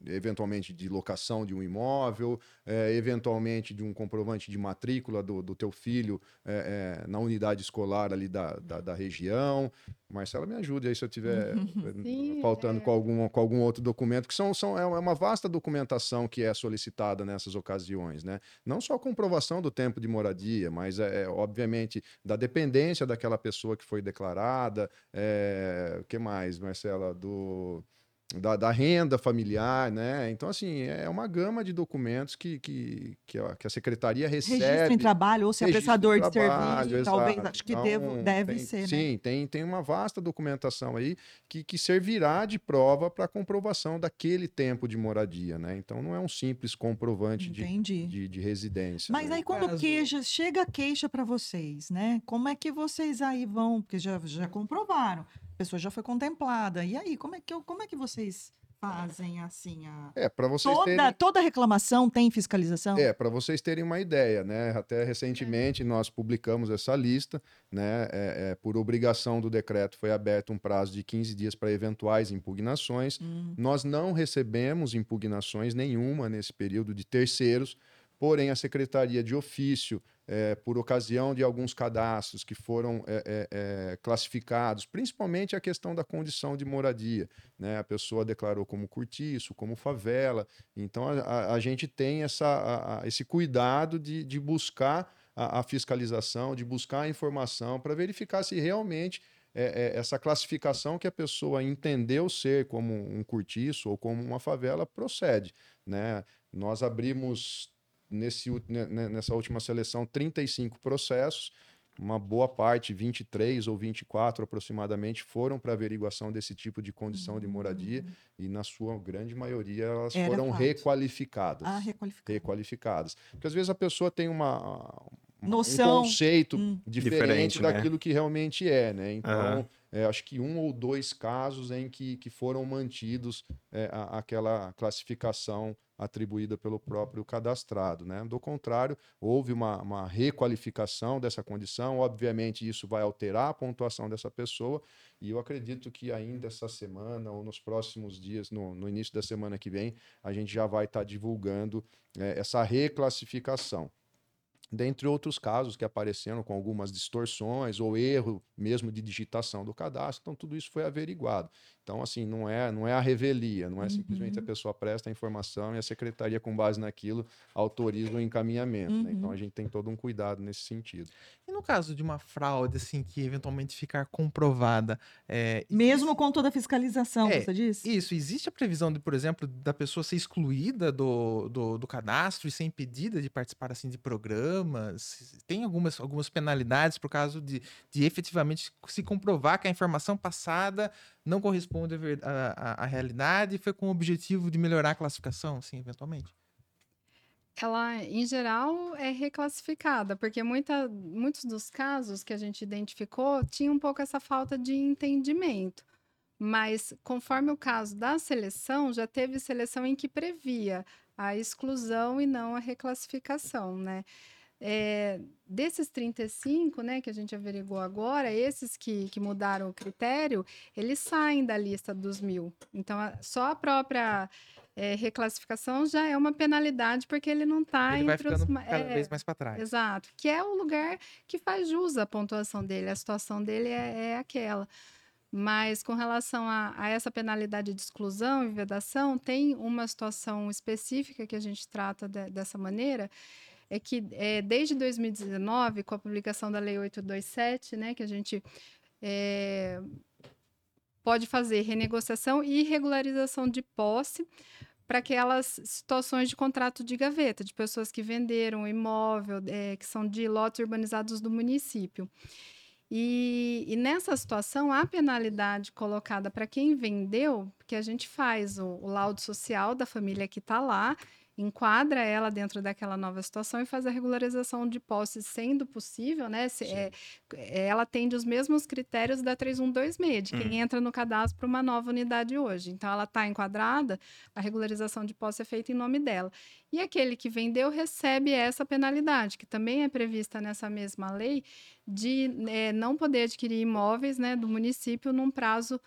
eventualmente de locação de um imóvel, é, eventualmente de um comprovante de matrícula do, do teu filho é, é, na unidade escolar ali da, da, da região. Marcela, me ajude aí se eu tiver Sim, faltando é. com, algum, com algum outro documento, que são, são, é uma vasta documentação que é solicitada nessas ocasiões, né? Não só a comprovação do tempo de moradia, mas, é, é, obviamente, da dependência daquela pessoa que foi declarada, é, que mais, Marcela? Do, da, da renda familiar, né? Então, assim, é uma gama de documentos que, que, que, a, que a secretaria recebe. Registro em trabalho ou se é prestador de de trabalho, serviço, talvez, exato. acho que Então, devo, deve tem- ser, né? Sim, tem, tem uma vasta documentação aí que, que servirá de prova para a comprovação daquele tempo de moradia, né? Então não é um simples comprovante de, de, de residência. Mas né? aí quando Caso- queixa, chega a queixa para vocês, né? Como é que vocês aí vão, porque já, já comprovaram, pessoa já foi contemplada. E aí, como é que, eu- como é que vocês fazem assim a... É, para vocês Toda, terem... toda reclamação tem fiscalização? É, para vocês terem uma ideia, né? Até recentemente nós publicamos essa lista, né? É, é, por obrigação do decreto foi aberto um prazo de 15 dias para eventuais impugnações. Hum, Nós não recebemos impugnações nenhuma nesse período de terceiros, porém a secretaria de ofício, eh, por ocasião de alguns cadastros que foram eh, eh, classificados, principalmente a questão da condição de moradia, né? A pessoa declarou como cortiço, como favela, então a, a- gente tem essa, a- a- esse cuidado de, de buscar a, fiscalização, de buscar a informação para verificar se realmente é, é, essa classificação que a pessoa entendeu ser como um cortiço ou como uma favela procede, né? Nós abrimos nesse, ne- ne- nessa última seleção 35 processos uma boa parte, 23 ou 24 aproximadamente, foram para averiguação desse tipo de condição de moradia e, na sua grande maioria, elas Era foram fato. requalificadas. Ah, requalificado. Requalificadas. Porque às vezes a pessoa tem uma, uma- Noção. um conceito Hum. diferente, Diferente, né? daquilo que realmente é, né? Então, Aham. É, acho que um ou dois casos em que, que foram mantidos é, a- aquela classificação atribuída pelo próprio cadastrado, né? Do contrário, houve uma, uma requalificação dessa condição, obviamente isso vai alterar a pontuação dessa pessoa, e eu acredito que ainda essa semana ou nos próximos dias, no, no início da semana que vem, a gente já vai estar divulgando é, essa reclassificação dentre outros casos que apareceram com algumas distorções ou erro mesmo de digitação do cadastro. Então tudo isso foi averiguado. Então assim, não é, não é a revelia, não é simplesmente a pessoa presta a informação e a secretaria com base naquilo autoriza o encaminhamento, né? Então a gente tem todo um cuidado nesse sentido. E no caso de uma fraude, assim, que eventualmente ficar comprovada, é, Mesmo com toda a fiscalização, É, você disse? Isso, existe a previsão de, por exemplo, da pessoa ser excluída do, do, do cadastro e ser impedida de participar assim de programas? Tem algumas, algumas penalidades por causa de, de efetivamente se comprovar que a informação passada não corresponde ver- à, à- à realidade e foi com o objetivo de melhorar a classificação, assim, eventualmente? ela, em geral, é reclassificada, porque muita, muitos dos casos que a gente identificou tinham um pouco essa falta de entendimento. Mas, conforme o caso da seleção, já teve seleção em que previa a exclusão e não a reclassificação, né? É, desses 35, né, que a gente averigou agora, esses que, que mudaram o critério, eles saem da lista dos mil. Então, a- só a própria é, reclassificação já é uma penalidade, porque ele não está Ele vai entre os. cada é, vez mais para trás. Exato, que é o lugar que faz jus à pontuação dele, a situação dele é, é aquela. Mas com relação a, a essa penalidade de exclusão e vedação, tem uma situação específica que a gente trata de- dessa maneira, é que é, desde 2019, com a publicação da Lei 827, né, que a gente é, pode fazer renegociação e regularização de posse para aquelas situações de contrato de gaveta, de pessoas que venderam imóvel, eh, que são de lotes urbanizados do município. E, e nessa situação, a penalidade colocada para quem vendeu, porque a gente faz o, o laudo social da família que está lá, enquadra ela dentro daquela nova situação e faz a regularização de posse, sendo possível, né? se- é, é, ela atende os mesmos critérios da 3126, de quem entra no cadastro para uma nova unidade hoje. Então, ela está enquadrada, a regularização de posse é feita em nome dela. E aquele que vendeu recebe essa penalidade, que também é prevista nessa mesma lei, de eh, não poder adquirir imóveis né, do município num prazo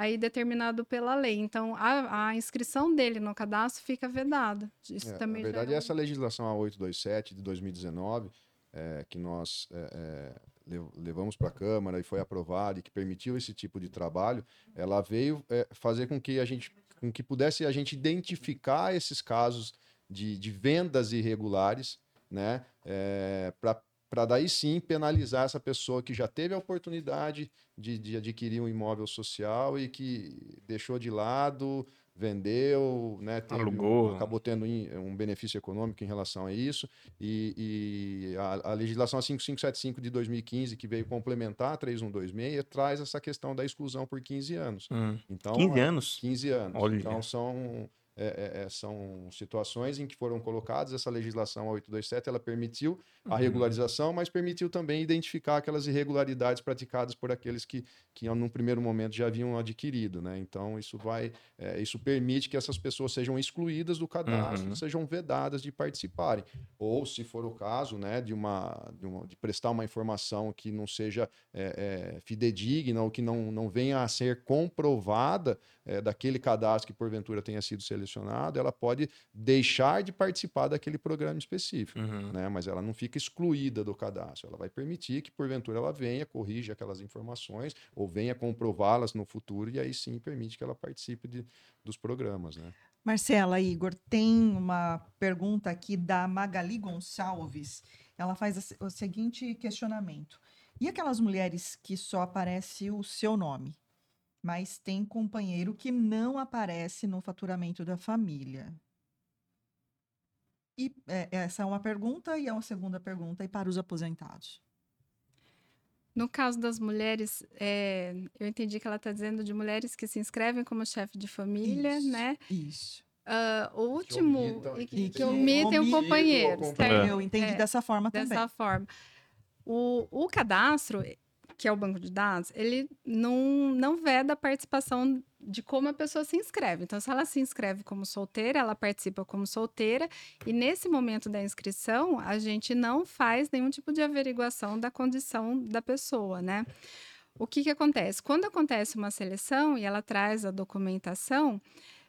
aí determinado pela lei. Então, a, a inscrição dele no cadastro fica vedada. Isso É, também na verdade, é um- essa legislação a 827 de 2019, é, que nós é, é, lev- levamos para a Câmara e foi aprovada e que permitiu esse tipo de trabalho, ela veio é, fazer com que a gente com que pudesse a gente identificar esses casos de, de vendas irregulares, né, para daí sim penalizar essa pessoa que já teve a oportunidade de, de adquirir um imóvel social e que deixou de lado, vendeu, né, teve Alugou. acabou tendo um benefício econômico em relação a isso. E, e a, a legislação 5575 de 2015, que veio complementar a 3126, traz essa questão da exclusão por 15 anos. Hum. Então, 15 é, anos? 15 anos. Olha. Então, são, é, é, é, são situações em que foram colocadas essa legislação a 827, ela permitiu a Uhum. regularização, mas permitiu também identificar aquelas irregularidades praticadas por aqueles que, que num primeiro momento já haviam adquirido, né? Então, isso vai, é, isso permite que essas pessoas sejam excluídas do cadastro, Uhum. sejam vedadas de participarem. Ou, se for o caso, né, de, uma, de, uma- de prestar uma informação que não seja é, é, fidedigna ou que não, não venha a ser comprovada é, daquele cadastro que porventura tenha sido selecionado, ela pode deixar de participar daquele programa específico. Uhum. Né? Mas ela não fica excluída do cadastro. Ela vai permitir que, porventura, ela venha, corrija aquelas informações ou venha comprová-las no futuro e aí sim permite que ela participe de, dos programas. Né? Marcela, Igor, tem uma pergunta aqui da Magali Gonçalves. Ela faz o seguinte questionamento: E aquelas mulheres que só aparece o seu nome, mas tem companheiro que não aparece no faturamento da família? E é, essa é uma pergunta e é uma segunda pergunta e para os aposentados. No caso das mulheres, é, eu entendi que ela está dizendo de mulheres que se inscrevem como chefe de família, Isso, né? Isso. Ah, o último, omitam- e que, que que omitem o companheiro? Eu entendi É, dessa forma também. dessa forma. O, o cadastro, que é o banco de dados, ele não, não veda a participação de como a pessoa se inscreve. Então, se ela se inscreve como solteira, ela participa como solteira, e nesse momento da inscrição, a gente não faz nenhum tipo de averiguação da condição da pessoa, né? O que, que acontece? Quando acontece uma seleção e ela traz a documentação,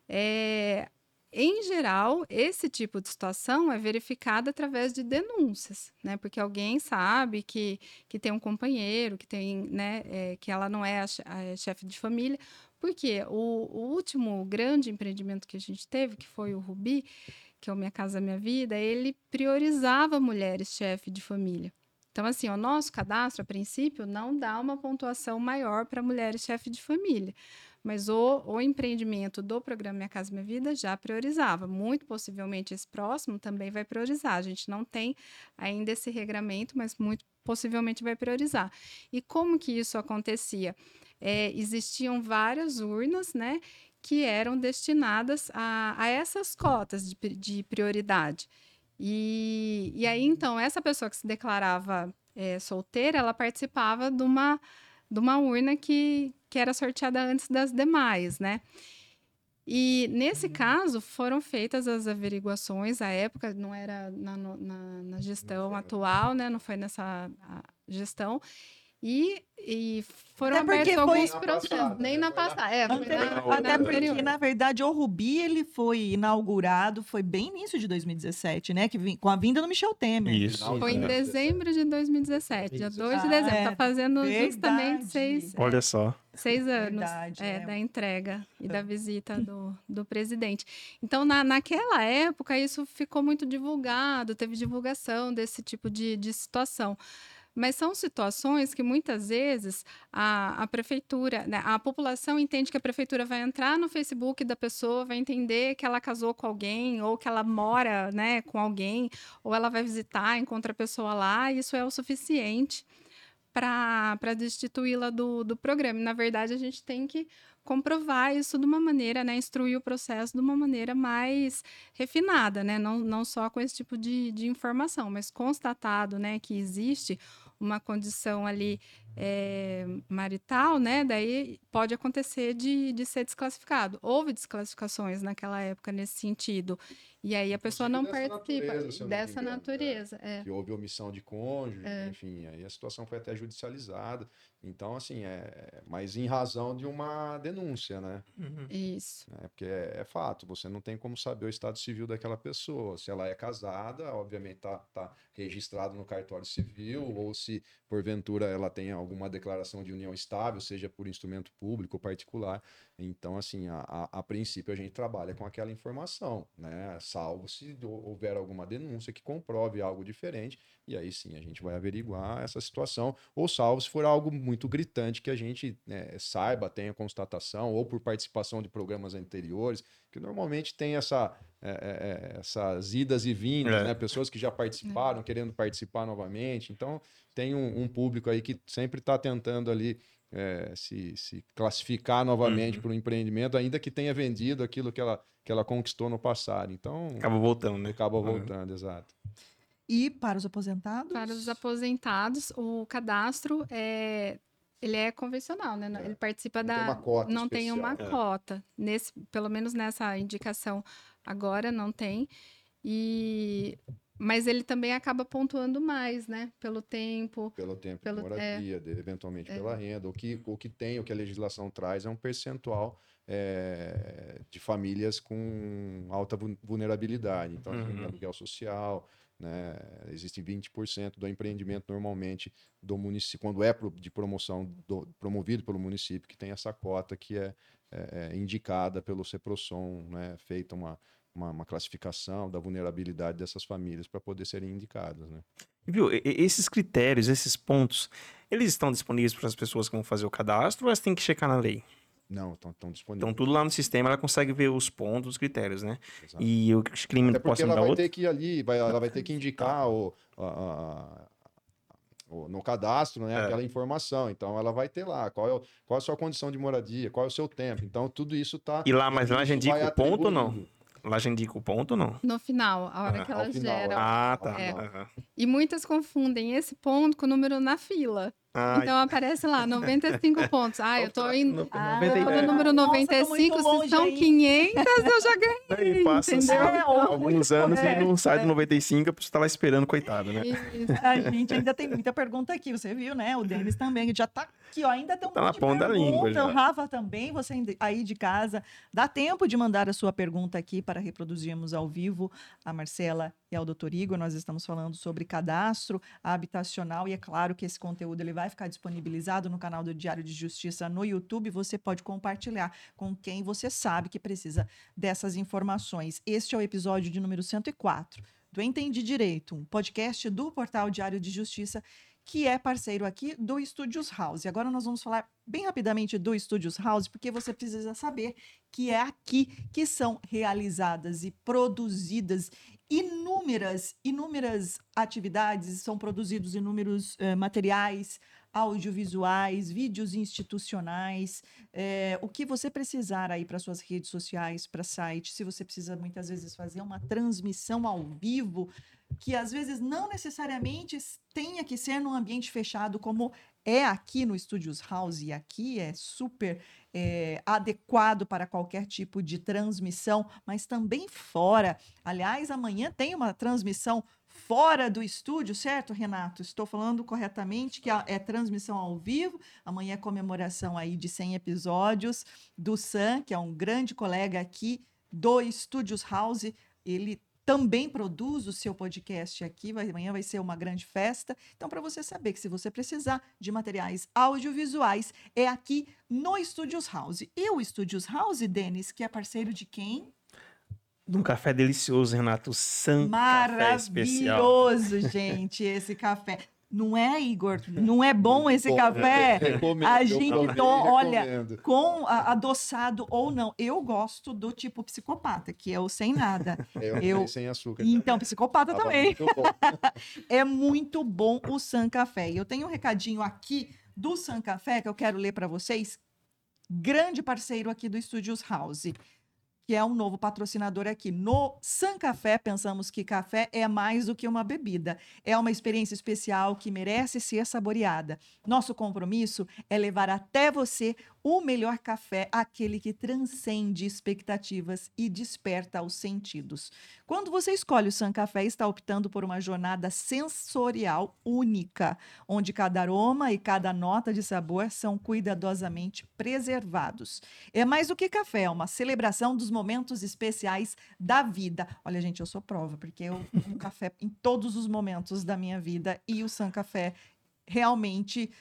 é, em geral, esse tipo de situação é verificada através de denúncias, né? Porque alguém sabe que, que tem um companheiro, que tem, né, é, que ela não é a, a chefe de família. Porque o, o último grande empreendimento que a gente teve, que foi o Rubi, que é o Minha Casa Minha Vida, ele priorizava mulheres chefe de família. Então, assim, o nosso cadastro, a princípio, não dá uma pontuação maior para mulheres chefe de família. Mas o, o empreendimento do programa Minha Casa Minha Vida já priorizava. Muito possivelmente esse próximo também vai priorizar. A gente não tem ainda esse regramento, mas muito possivelmente vai priorizar. E como que isso acontecia? É, existiam várias urnas, né? Que eram destinadas a, a essas cotas de, de prioridade. E, e aí, então, essa pessoa que se declarava eh, solteira, ela participava de uma, de uma urna que, que era sorteada antes das demais, né? E nesse caso foram feitas as averiguações, à época não era na, na, na gestão atual, né? Não foi nessa a, gestão. E, e foram Até porque abertos foi- alguns Na processos. passada, Nem né? na na- passada. É, foi Ante- na- foi Até na porque, anterior. na verdade, o Rubi ele foi inaugurado, foi bem início de 2017, né? Que vim- com a vinda do Michel Temer. Isso. Foi em É. dezembro de 2017, dia Isso. 2 de Ah, dezembro. é, Tá fazendo verdade. justamente seis, Olha só. seis anos Verdade, é, é. da entrega e da visita do, do presidente. Então, na, naquela época, isso ficou muito divulgado, teve divulgação desse tipo de, de situação. Mas são situações que muitas vezes a, a prefeitura, né, a população entende que a prefeitura vai entrar no Facebook da pessoa, vai entender que ela casou com alguém, ou que ela mora né, com alguém, ou ela vai visitar, encontra a pessoa lá, e isso é o suficiente para destituí-la do, do programa. Na verdade, a gente tem que comprovar isso de uma maneira, né, instruir o processo de uma maneira mais refinada, né, não, não só com esse tipo de, de informação, mas constatado, né, que existe uma condição ali é, marital, né, daí pode acontecer de, de ser desclassificado. Houve desclassificações naquela época nesse sentido, e aí a pessoa não dessa participa natureza, dessa engano, é. natureza. É. que houve omissão de cônjuge, enfim, aí a situação foi até judicializada. Então, assim, é, mas em razão de uma denúncia, né? Isso. É, porque é, é fato, você não tem como saber o estado civil daquela pessoa. Se ela é casada, obviamente tá, tá registrado no cartório civil, ou se porventura ela tem alguma declaração de união estável, seja por instrumento público ou particular. Então, assim, a, a, a princípio a gente trabalha com aquela informação, né? Salvo se hou- houver alguma denúncia que comprove algo diferente, e aí sim a gente vai averiguar essa situação, ou salvo se for algo muito gritante que a gente né, saiba, tenha constatação, ou por participação de programas anteriores, que normalmente tem essa, é, é, é, essas idas e vindas, É. né? Pessoas que já participaram, querendo participar novamente. Então, tem um, um público aí que sempre está tentando ali é, se, se classificar novamente Uhum. para o empreendimento, ainda que tenha vendido aquilo que ela, que ela conquistou no passado. Então, Acaba voltando, né? acaba Uhum. voltando, exato. E para os aposentados? Para os aposentados, o cadastro é ele é convencional, né? É. Ele participa Não da tem uma cota não tem uma. É. cota. Nesse, pelo menos nessa indicação agora não tem. E mas ele também acaba pontuando mais, né? Pelo tempo. Pelo tempo Pelo- de moradia, de- eventualmente É. pela renda. O que, o que tem, o que a legislação traz é um percentual é, de famílias com alta vul- vulnerabilidade. Então, assim, Uhum. aluguel social, né? Existem 20% do empreendimento normalmente do município, quando é pro- de promoção do- promovido pelo município, que tem essa cota que é, é, é indicada pelo CEPROSOM, né? Feita uma, uma, uma classificação da vulnerabilidade dessas famílias para poder serem indicadas, né? Viu? Esses critérios, esses pontos, eles estão disponíveis para as pessoas que vão fazer o cadastro ou elas têm que checar na lei? Não, estão disponíveis. Então, tudo lá no sistema, ela consegue ver os pontos, os critérios, né? Exato. E o crime Até porque possa ela vai outro. ter que ir ali, vai, ela vai ter que indicar o, a- no cadastro, né, É. aquela informação. Então ela vai ter lá qual é, o- qual é a sua condição de moradia, qual é o seu tempo. Então tudo isso tá. E lá, mas lá já isso indica o ponto ou não? Lá já indica o ponto ou não? No final, a hora Ah, que ela final, gera. é. Ah, tá. É. Aham. E muitas confundem esse ponto com o número na fila. Ah, Então aparece lá, 95 pontos. Ah, eu tô em. no- Ah, Eu tô no número Nossa, tô 95, muito se são aí. 500, eu já ganhei. Aí passa assim, entendeu? É, ou- alguns anos é, e não sai do é. 95, a pessoa tá lá esperando, coitado, né? Isso. A gente ainda tem muita pergunta aqui, você viu, né? O Denis também já tá aqui, ó, ainda tem um Tá na monte de ponta da língua pergunta. já. O Rafa também, você aí de casa, dá tempo de mandar a sua pergunta aqui para reproduzirmos ao vivo a Marcela e ao Dr. Igor. Nós estamos falando sobre cadastro habitacional e é claro que esse conteúdo ele vai ficar disponibilizado no canal do Diário de Justiça no YouTube. Você pode compartilhar com quem você sabe que precisa dessas informações. Este é o episódio de número 104 do Entendi Direito, um podcast do portal Diário de Justiça, que é parceiro aqui do Estúdios House. Agora nós vamos falar bem rapidamente do Estúdios House, porque você precisa saber que é aqui que são realizadas e produzidas inúmeras, inúmeras atividades, são produzidos inúmeros eh, materiais audiovisuais, vídeos institucionais, eh, o que você precisar aí para suas redes sociais, para site, se você precisa muitas vezes fazer uma transmissão ao vivo, que às vezes não necessariamente tenha que ser num ambiente fechado como é aqui no Studios House, e aqui é super eh, adequado para qualquer tipo de transmissão, mas também fora. Aliás, amanhã tem uma transmissão fora do estúdio, certo, Renato? Estou falando corretamente que é transmissão ao vivo. Amanhã é comemoração aí de 100 episódios do Sam, que é um grande colega aqui do Studios House. Ele também produz o seu podcast aqui. Vai, amanhã vai ser uma grande festa. Então, para você saber que se você precisar de materiais audiovisuais, é aqui no Studios House. E o Studios House, Denis, que é parceiro de quem? De um café delicioso, Renato. San. Maravilhoso, gente, esse café. Não é, Igor? Não é bom esse Bom, café? recomendo, A gente to- olha. Com a- adoçado ou não. Eu gosto do tipo psicopata, que é o sem nada. Eu, eu- eu... sem açúcar. Então, psicopata Tava também. muito. É muito bom o San Café. Eu tenho um recadinho aqui do San Café que eu quero ler para vocês. Grande parceiro aqui do Studios House, que é um novo patrocinador aqui. No San Café, pensamos que café é mais do que uma bebida. É uma experiência especial que merece ser saboreada. Nosso compromisso é levar até você o melhor café, aquele que transcende expectativas e desperta os sentidos. Quando você escolhe o San Café, está optando por uma jornada sensorial única, onde cada aroma e cada nota de sabor são cuidadosamente preservados. É mais do que café, é uma celebração dos momentos especiais da vida. Olha, gente, eu sou prova, porque eu tomo café em todos os momentos da minha vida e o San Café realmente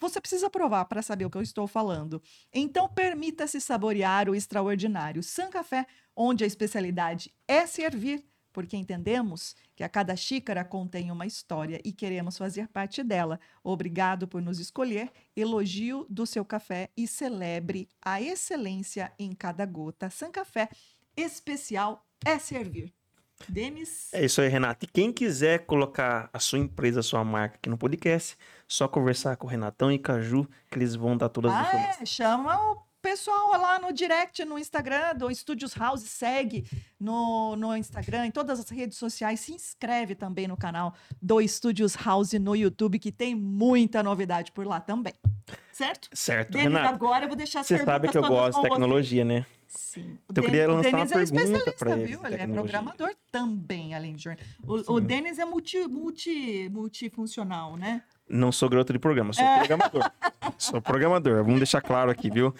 você precisa provar para saber o que eu estou falando. Então, permita-se saborear o extraordinário. San Café, onde a especialidade é servir, porque entendemos que a cada xícara contém uma história e queremos fazer parte dela. Obrigado por nos escolher, elogio do seu café e celebre a excelência em cada gota. San Café, especial é servir. Denis? É isso aí, Renato. E quem quiser colocar a sua empresa, a sua marca aqui no podcast, só conversar com o Renatão e Caju, que eles vão dar todas as Ah, informações. é, chama o pessoal lá no direct, no Instagram do Studios House, segue no, no Instagram, em todas as redes sociais, se inscreve também no canal do Studios House no YouTube, que tem muita novidade por lá também. Certo? Certo, Renato. agora eu vou deixar Você sabe que eu gosto de você. tecnologia, né? Sim. Então eu queria o lançar uma Denis é pergunta especialista, pra ele viu? Ele é programador também, além de jornalista. O, o Denis é multi, multi, multifuncional, né? Não sou garoto de programa, sou programador. sou programador, vamos deixar claro aqui, viu?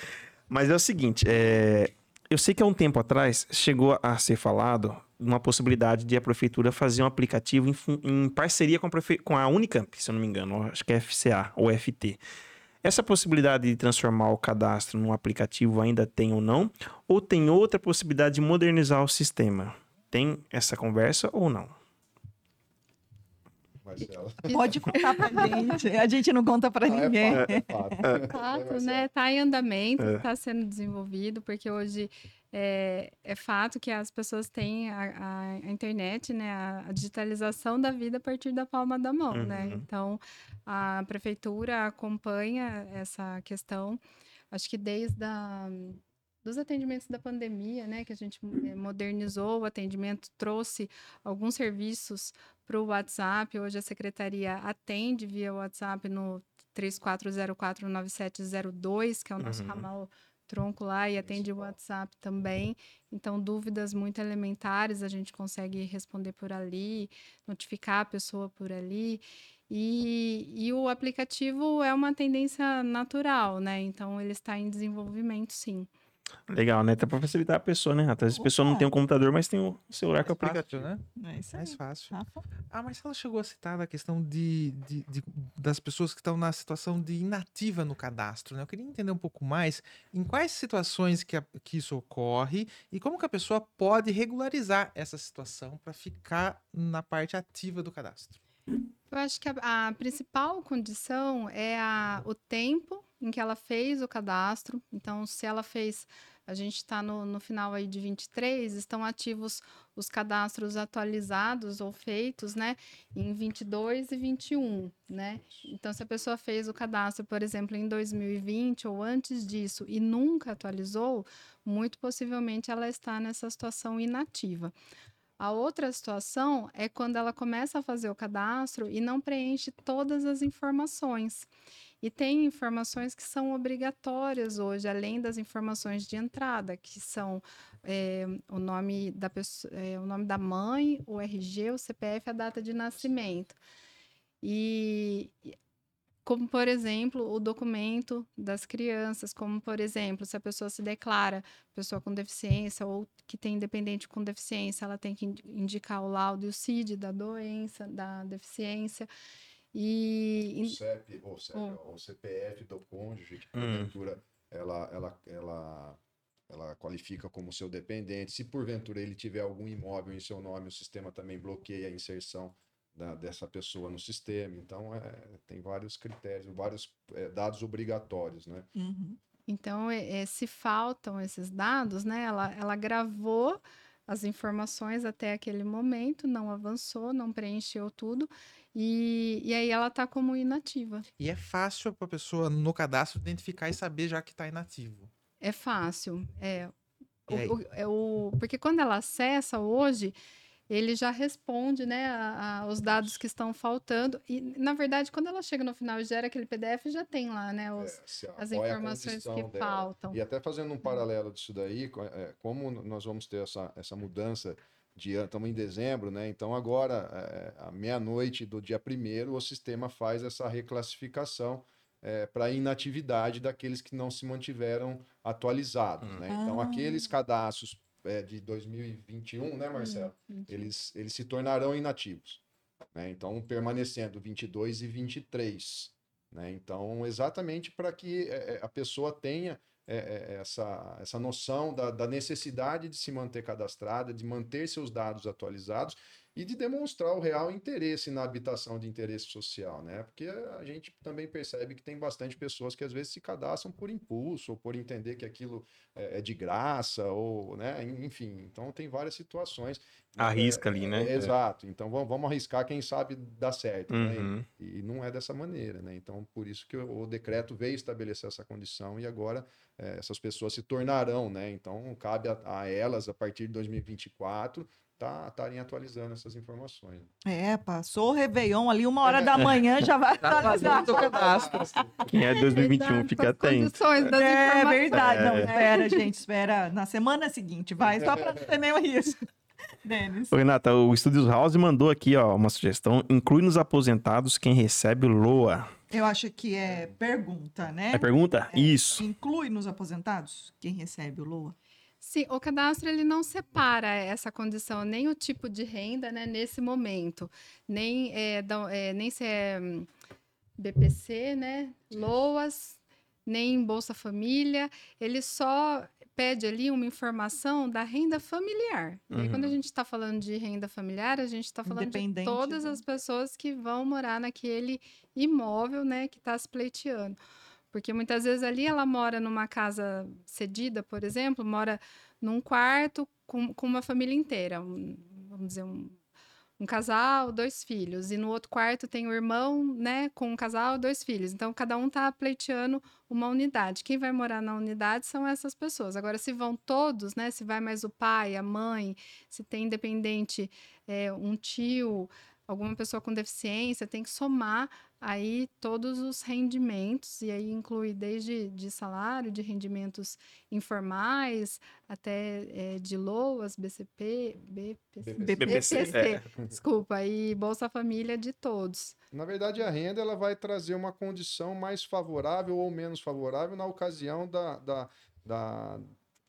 Mas é o seguinte, é, eu sei que há um tempo atrás chegou a ser falado uma possibilidade de a prefeitura fazer um aplicativo em, em parceria com a, prefe... com a Unicamp, se eu não me engano, acho que é FCA ou FT. Essa possibilidade de transformar o cadastro num aplicativo ainda tem ou não? Ou tem outra possibilidade de modernizar o sistema? Tem essa conversa ou não? Marcela. Pode contar pra gente. A gente não conta pra Ah, ninguém. É fato, é fato. Fato, Marcela. né? Tá em andamento, está sendo desenvolvido, porque hoje é, é fato que as pessoas têm a, a, a internet, né, a, a, digitalização da vida a partir da palma da mão, né? uhum. né? Então, a prefeitura acompanha essa questão, acho que desde a dos atendimentos da pandemia, né, que a gente eh, modernizou o atendimento, trouxe alguns serviços para o WhatsApp. Hoje a secretaria atende via WhatsApp no 34049702, que é o nosso uhum. ramal tronco lá e atende o WhatsApp também. Então, dúvidas muito elementares a gente consegue responder por ali, notificar a pessoa por ali. E, e o aplicativo é uma tendência natural, né? Então, ele está em desenvolvimento, sim. Legal, né? Até pra facilitar a pessoa, né? Às vezes a pessoa não tem um computador, mas tem o celular com o aplicativo. né? É isso aí. Mais fácil. Ah, mas ela chegou a citar a questão de, de, de, das pessoas que estão na situação de inativa no cadastro, né? Eu queria entender um pouco mais em quais situações que, a, que isso ocorre e como que a pessoa pode regularizar essa situação para ficar na parte ativa do cadastro. Eu acho que a, a principal condição é a, o tempo em que ela fez o cadastro. Então, se ela fez, a gente está no, no final aí de 23, estão ativos os cadastros atualizados ou feitos, né, em 22 e 21, né? Então, se a pessoa fez o cadastro, por exemplo, em 2020 ou antes disso e nunca atualizou, muito possivelmente ela está nessa situação inativa. A outra situação é quando ela começa a fazer o cadastro e não preenche todas as informações. E tem informações que são obrigatórias hoje, além das informações de entrada, que são é, o, nome da pessoa, é, o nome da mãe, o RG, o CPF, a data de nascimento. E como por exemplo o documento das crianças, como por exemplo, se a pessoa se declara pessoa com deficiência ou que tem independente com deficiência, ela tem que indicar o laudo e o CID da doença, da deficiência. E o CEP, ou CEP, o CPF do cônjuge, que hum. porventura hum. ela, ela, ela, ela qualifica como seu dependente. Se porventura ele tiver algum imóvel em seu nome, o sistema também bloqueia a inserção da, dessa pessoa no sistema. Então, é, tem vários critérios, vários é, dados obrigatórios, né? Uhum. Então, é, é, se faltam esses dados, né? Ela, ela gravou as informações até aquele momento, não avançou, não preencheu tudo, e, e aí ela está como inativa. E é fácil para a pessoa no cadastro identificar e saber já que está inativo. É fácil, é. O, o, é o, porque quando ela acessa hoje, ele já responde né, a, a, os dados que estão faltando. E, na verdade, quando ela chega no final e gera aquele PDF, já tem lá né, os, é, as informações que dela. faltam. E até fazendo um paralelo disso daí, é, como nós vamos ter essa, essa mudança de estamos em dezembro, né? Então agora, é, à meia-noite do dia primeiro, o sistema faz essa reclassificação é, para inatividade daqueles que não se mantiveram atualizados, hum. né? Então ah. aqueles cadastros é, de 2021, né, Marcelo? Hum, eles, eles se tornarão inativos. Né? Então, permanecendo 22 e 23. Né? Então, exatamente para que é, é, a pessoa tenha é, essa, essa noção da, da necessidade de se manter cadastrada, de manter seus dados atualizados e de demonstrar o real interesse na habitação de interesse social, né? Porque a gente também percebe que tem bastante pessoas que às vezes se cadastram por impulso ou por entender que aquilo é, é de graça ou, né? Enfim, então tem várias situações. Arrisca é, ali, né? É, exato. Então vamos, vamos arriscar quem sabe dar certo, né? uhum. né? E, e, não é dessa maneira, né? Então por isso que o, o decreto veio estabelecer essa condição e agora é, essas pessoas se tornarão, né? Então cabe a, a elas a partir de 2024 tá estarem atualizando essas informações. É, passou o Réveillon ali, uma hora da manhã já vai atualizar. o cadastro. Quem é 2021 fica atento. É verdade. É. Não, espera, gente, espera. Na semana seguinte, vai, só para não ter nenhum risco. Denis. Renata, o Studios House mandou aqui ó, uma sugestão. Inclui nos aposentados quem recebe LOA. Eu acho que é pergunta, né? É pergunta? É, Isso. Inclui nos aposentados quem recebe o LOA. Sim, o cadastro ele não separa essa condição, nem o tipo de renda, né, nesse momento, nem, é, é, nem se é hum, BPC, né, LOAS, nem Bolsa Família, ele só pede ali uma informação da renda familiar. E quando a uhum. gente está falando de renda familiar, a gente está falando de todas as pessoas que vão morar naquele imóvel, né, que está se pleiteando. Porque muitas vezes ali ela mora numa casa cedida, por exemplo, mora num quarto com, com uma família inteira, um- vamos dizer, um, um casal, dois filhos, e no outro quarto tem o irmão, né, com um casal, dois filhos. Então, cada um tá pleiteando uma unidade. Quem vai morar na unidade são essas pessoas. Agora, se vão todos, né, se vai mais o pai, a mãe, se tem independente, é, um tio, alguma pessoa com deficiência, tem que somar aí todos os rendimentos, e aí inclui desde de salário, de rendimentos informais, até eh, de LOAS, BCP, BPC, BPC. BPC, é. desculpa, e Bolsa Família de todos. Na verdade, a renda ela vai trazer uma condição mais favorável ou menos favorável na ocasião da, da, da,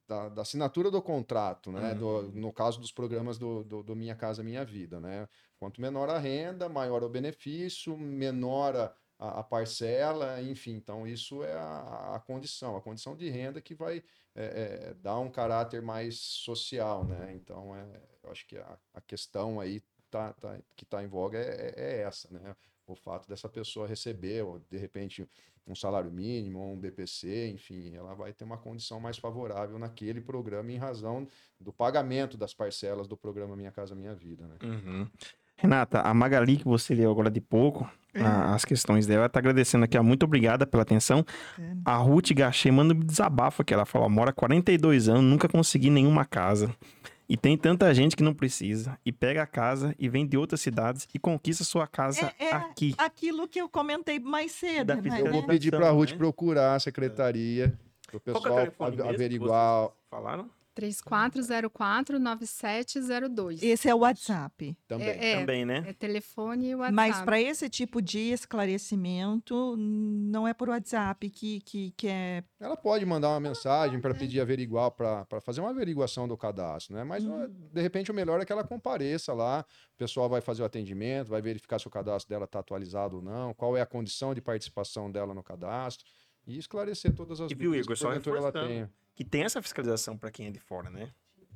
da- da assinatura do contrato, né? Do- no caso dos programas do, do, do Minha Casa Minha Vida, né? Quanto menor a renda, maior o benefício, menor a, a, a parcela, enfim. Então, isso é a, a condição, a condição de renda que vai é, é, dar um caráter mais social, né? Então, é, eu acho que a, a questão aí tá, tá- que está em voga é, é- é essa, né? O fato dessa pessoa receber, ou, de repente, um salário mínimo, ou um BPC, enfim, ela vai ter uma condição mais favorável naquele programa em razão do pagamento das parcelas do programa Minha Casa Minha Vida, né? Uhum. Renata, a Magali, que você leu agora de pouco, a- as questões dela, tá agradecendo aqui, ó, muito obrigada pela atenção. A Ruth Gachê manda um desabafo aqui, ela fala, mora há 42 anos, nunca consegui nenhuma casa. E tem tanta gente que não precisa. E pega a casa e vem de outras cidades e conquista sua casa É- é aqui. Aquilo que eu comentei mais cedo, Da né? Eu vou pedir para a Ruth né? procurar a secretaria, para o é o pessoal averiguar. Falaram? 3404-9702. Esse é o WhatsApp. Também. É, é, Também, né? é telefone e WhatsApp. Mas para esse tipo de esclarecimento, não é por WhatsApp que, que, que é. Ela pode mandar uma mensagem para pedir averiguar, para fazer uma averiguação do cadastro, né? Mas ó, de repente o melhor é que ela compareça lá, o pessoal vai fazer o atendimento, vai verificar se o cadastro dela está atualizado ou não, qual é a condição de participação dela no cadastro e esclarecer todas as E viu, dúvidas Igor, que só ela tenha. Que tem essa fiscalização para quem é de fora, né?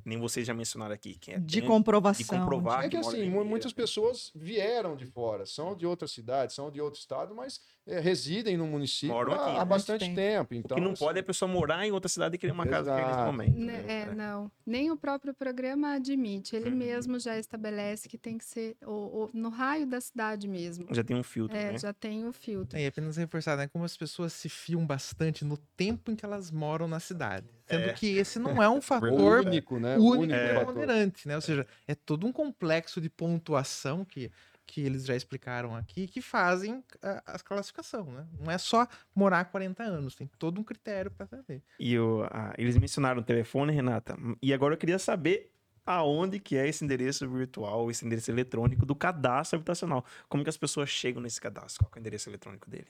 Nem vocês já mencionaram aqui. Quem é De tem- comprovação. de comprovar É que mora assim, muitas pessoas vieram de fora, são de outra cidade, são de outro estado, mas é, residem no município Moram aqui, há, há né? bastante Tem. tempo. O Então, que não assim, pode é a pessoa morar em outra cidade e querer uma casa aqui nesse Exato. momento. Né, né? É, não. Nem o próprio programa admite. Ele Uhum. mesmo já estabelece que tem que ser o- o- no raio da cidade mesmo. Já tem um filtro, É, né? já tem o filtro. É, e apenas reforçar, né? Como as pessoas se fiam bastante no tempo em que elas moram na cidade. Sendo É. que esse não é um o fator único, né? único e preponderante, né? Ou seja, é todo um complexo de pontuação que, que eles já explicaram aqui que fazem a, a classificação, né? Não é só morar há 40 anos, tem todo um critério para saber. E o, ah, eles mencionaram o telefone, Renata. E agora eu queria saber aonde que é esse endereço virtual, esse endereço eletrônico do cadastro habitacional. Como que as pessoas chegam nesse cadastro? Qual que é o endereço eletrônico dele?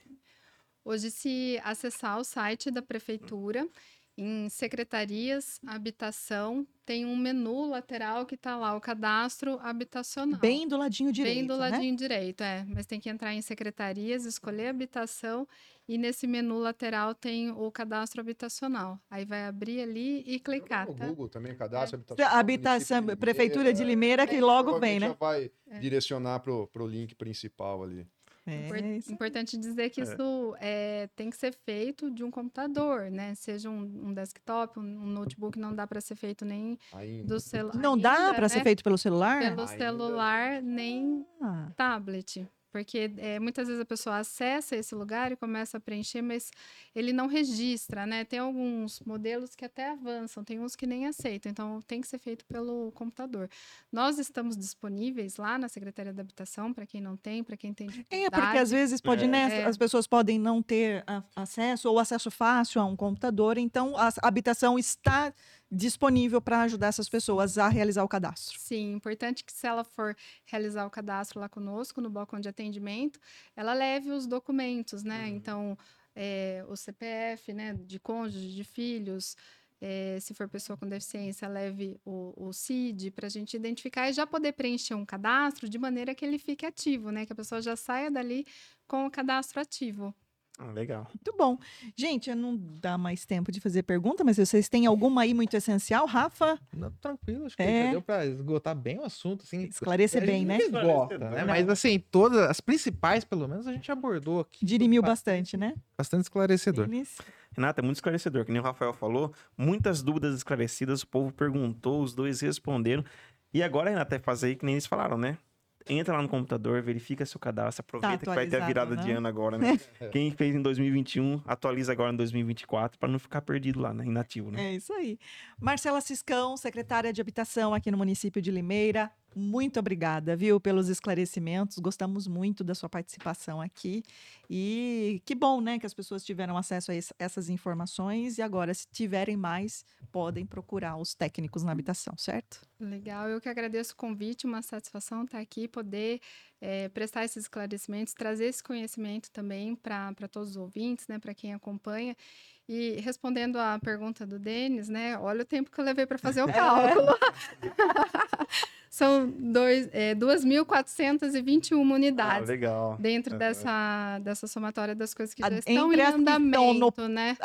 Hoje, se acessar o site da prefeitura, em secretarias, habitação, tem um menu lateral que está lá, o cadastro habitacional. Bem do ladinho direito. Bem do né? ladinho direito, é. Mas tem que entrar em secretarias, escolher habitação e nesse menu lateral tem o cadastro habitacional. Aí vai abrir ali e clicar, No tá? Google também, cadastro, Da habitação. Habitação, de Prefeitura de Limeira, Limeira, que logo vem, né? Já vai direcionar pro, pro link principal ali. Impor- É, isso. Importante dizer que É. isso é, tem que ser feito de um computador, né? Seja um, um desktop, um, um notebook, não dá para ser feito nem Ainda. do celular. Não dá para ser feito pelo celular? Pelo Ainda. celular, nem Ah, tablet. Porque é, muitas vezes a pessoa acessa esse lugar e começa a preencher, mas ele não registra, né? Tem alguns modelos que até avançam, tem uns que nem aceitam, então tem que ser feito pelo computador. Nós estamos disponíveis lá na Secretaria da Habitação, para quem não tem, para quem tem É, dificuldade. porque às vezes pode, É. né? É. As pessoas podem não ter acesso ou acesso fácil a um computador, então a habitação está disponível para ajudar essas pessoas a realizar o cadastro. Sim, importante que se ela for realizar o cadastro lá conosco, no balcão de atendimento, ela leve os documentos, né? Então, é, o CPF, né, de cônjuge, de filhos, é, se for pessoa com deficiência, leve o, o CID para a gente identificar e já poder preencher um cadastro de maneira que ele fique ativo, né? Que a pessoa já saia dali com o cadastro ativo. Ah, legal. Muito bom. Gente, não dá mais tempo de fazer pergunta, mas vocês têm alguma aí muito essencial, Rafa? Não, tranquilo, acho que É. deu para esgotar bem o assunto, assim. Esclarecer bem, né? esgota, né? Mas assim, todas as principais, pelo menos, a gente abordou aqui. Dirimiu Ba- bastante, né? Bastante esclarecedor. Eles- Renata, é muito esclarecedor, que nem o Rafael falou, muitas dúvidas esclarecidas, o povo perguntou, os dois responderam. E agora, Renata, é fazer aí que nem eles falaram, né? Entra lá no computador, verifica seu cadastro, aproveita que vai ter a virada né? de ano agora, né? Quem fez em 2021, atualiza agora em 2024, para não ficar perdido lá, né? Inativo, né? É isso aí. Marcela Ciscão, secretária de Habitação aqui no município de Limeira, muito obrigada, viu, pelos esclarecimentos. Gostamos muito da sua participação aqui. E que bom, né, que as pessoas tiveram acesso a es- essas informações e agora, se tiverem mais, podem procurar os técnicos na habitação, certo? Legal, eu que agradeço o convite, uma satisfação estar aqui, poder eh, prestar esses esclarecimentos, trazer esse conhecimento também para todos os ouvintes, né, para quem acompanha. E respondendo à pergunta do Denis, né, olha o tempo que eu levei para fazer o cálculo. São dois, é, 2.421 Ah, unidades legal. dentro Aham. dessa, dessa somatória das coisas que Ah, já estão entre em que estão no- andamento, né?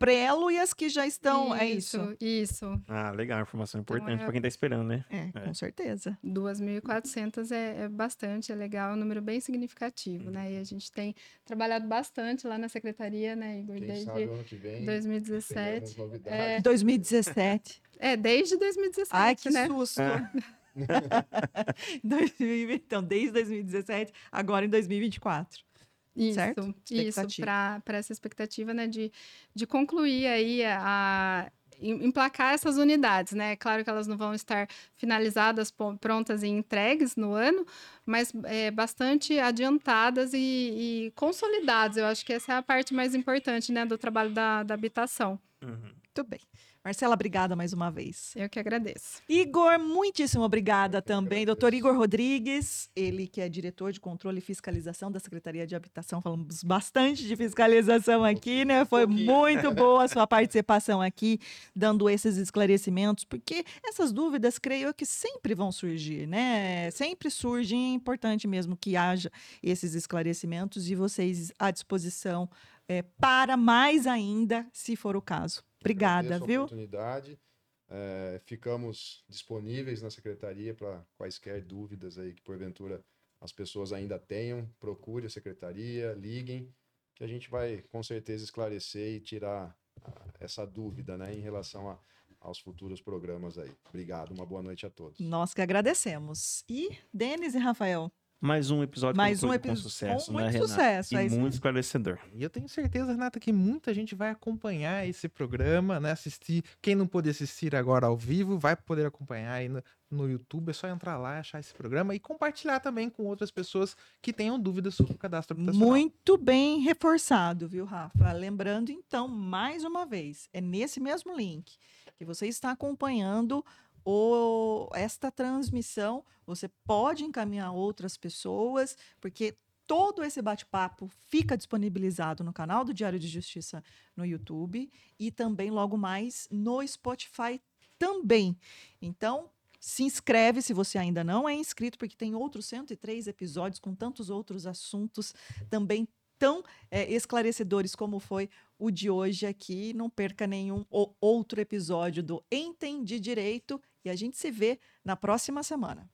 Prelo e as que já estão, é isso? Isso. Ah, legal, informação importante é- para quem tá esperando, né? É, É. com certeza. 2.400 é, é bastante, é legal, é um número bem significativo, né? E a gente tem trabalhado bastante lá na secretaria, né, Igor, Quem desde sabe ano que vem 2017. teremos novidades. É, 2017. é, desde 2017, Ai, que né? susto. É. 2020, então, desde 2017, agora em 2024. Isso, certo? isso, para essa expectativa, né, de, de concluir aí a, a- em- emplacar essas unidades, né? Claro que elas não vão estar finalizadas, prontas e entregues no ano, mas é, bastante adiantadas e, e consolidadas. Eu acho que essa é a parte mais importante, né, do trabalho da, da habitação. Uhum. Muito bem. Marcela, obrigada mais uma vez. Eu que agradeço. Igor, muitíssimo obrigada também. Doutor Igor Rodrigues, ele que é diretor de controle e fiscalização da Secretaria de Habitação. Falamos bastante de fiscalização aqui, né? Foi muito boa a sua participação aqui, dando esses esclarecimentos, porque essas dúvidas, creio eu, que sempre vão surgir, né? Sempre surgem, é importante mesmo que haja esses esclarecimentos e vocês à disposição eh, para mais ainda, se for o caso. Obrigada, viu? oportunidade. É, ficamos disponíveis na secretaria para quaisquer dúvidas aí que porventura as pessoas ainda tenham. Procure a secretaria, liguem, que a gente vai com certeza esclarecer e tirar ah, essa dúvida, né, em relação a- aos futuros programas aí. Obrigado, uma boa noite a todos. Nós que agradecemos. E Denis e Rafael, Mais um episódio mais um concluído com episódio sucesso, com né, muito Renata? sucesso. é E isso. muito esclarecedor. E eu tenho certeza, Renata, que muita gente vai acompanhar esse programa, né? Assistir. Quem não pôde assistir agora ao vivo, vai poder acompanhar aí no, no YouTube. É só entrar lá, achar esse programa e compartilhar também com outras pessoas que tenham dúvidas sobre o cadastro habitacional. Muito bem reforçado, viu, Rafa? Lembrando, então, mais uma vez, é nesse mesmo link que você está acompanhando o, esta transmissão. Você pode encaminhar outras pessoas, porque todo esse bate-papo fica disponibilizado no canal do Diário de Justiça no YouTube e também logo mais no Spotify também. Então, se inscreve se você ainda não é inscrito, porque tem outros 103 episódios com tantos outros assuntos também tão eh, esclarecedores como foi o de hoje aqui. Não perca nenhum o- outro episódio do Entendi Direito e a gente se vê na próxima semana.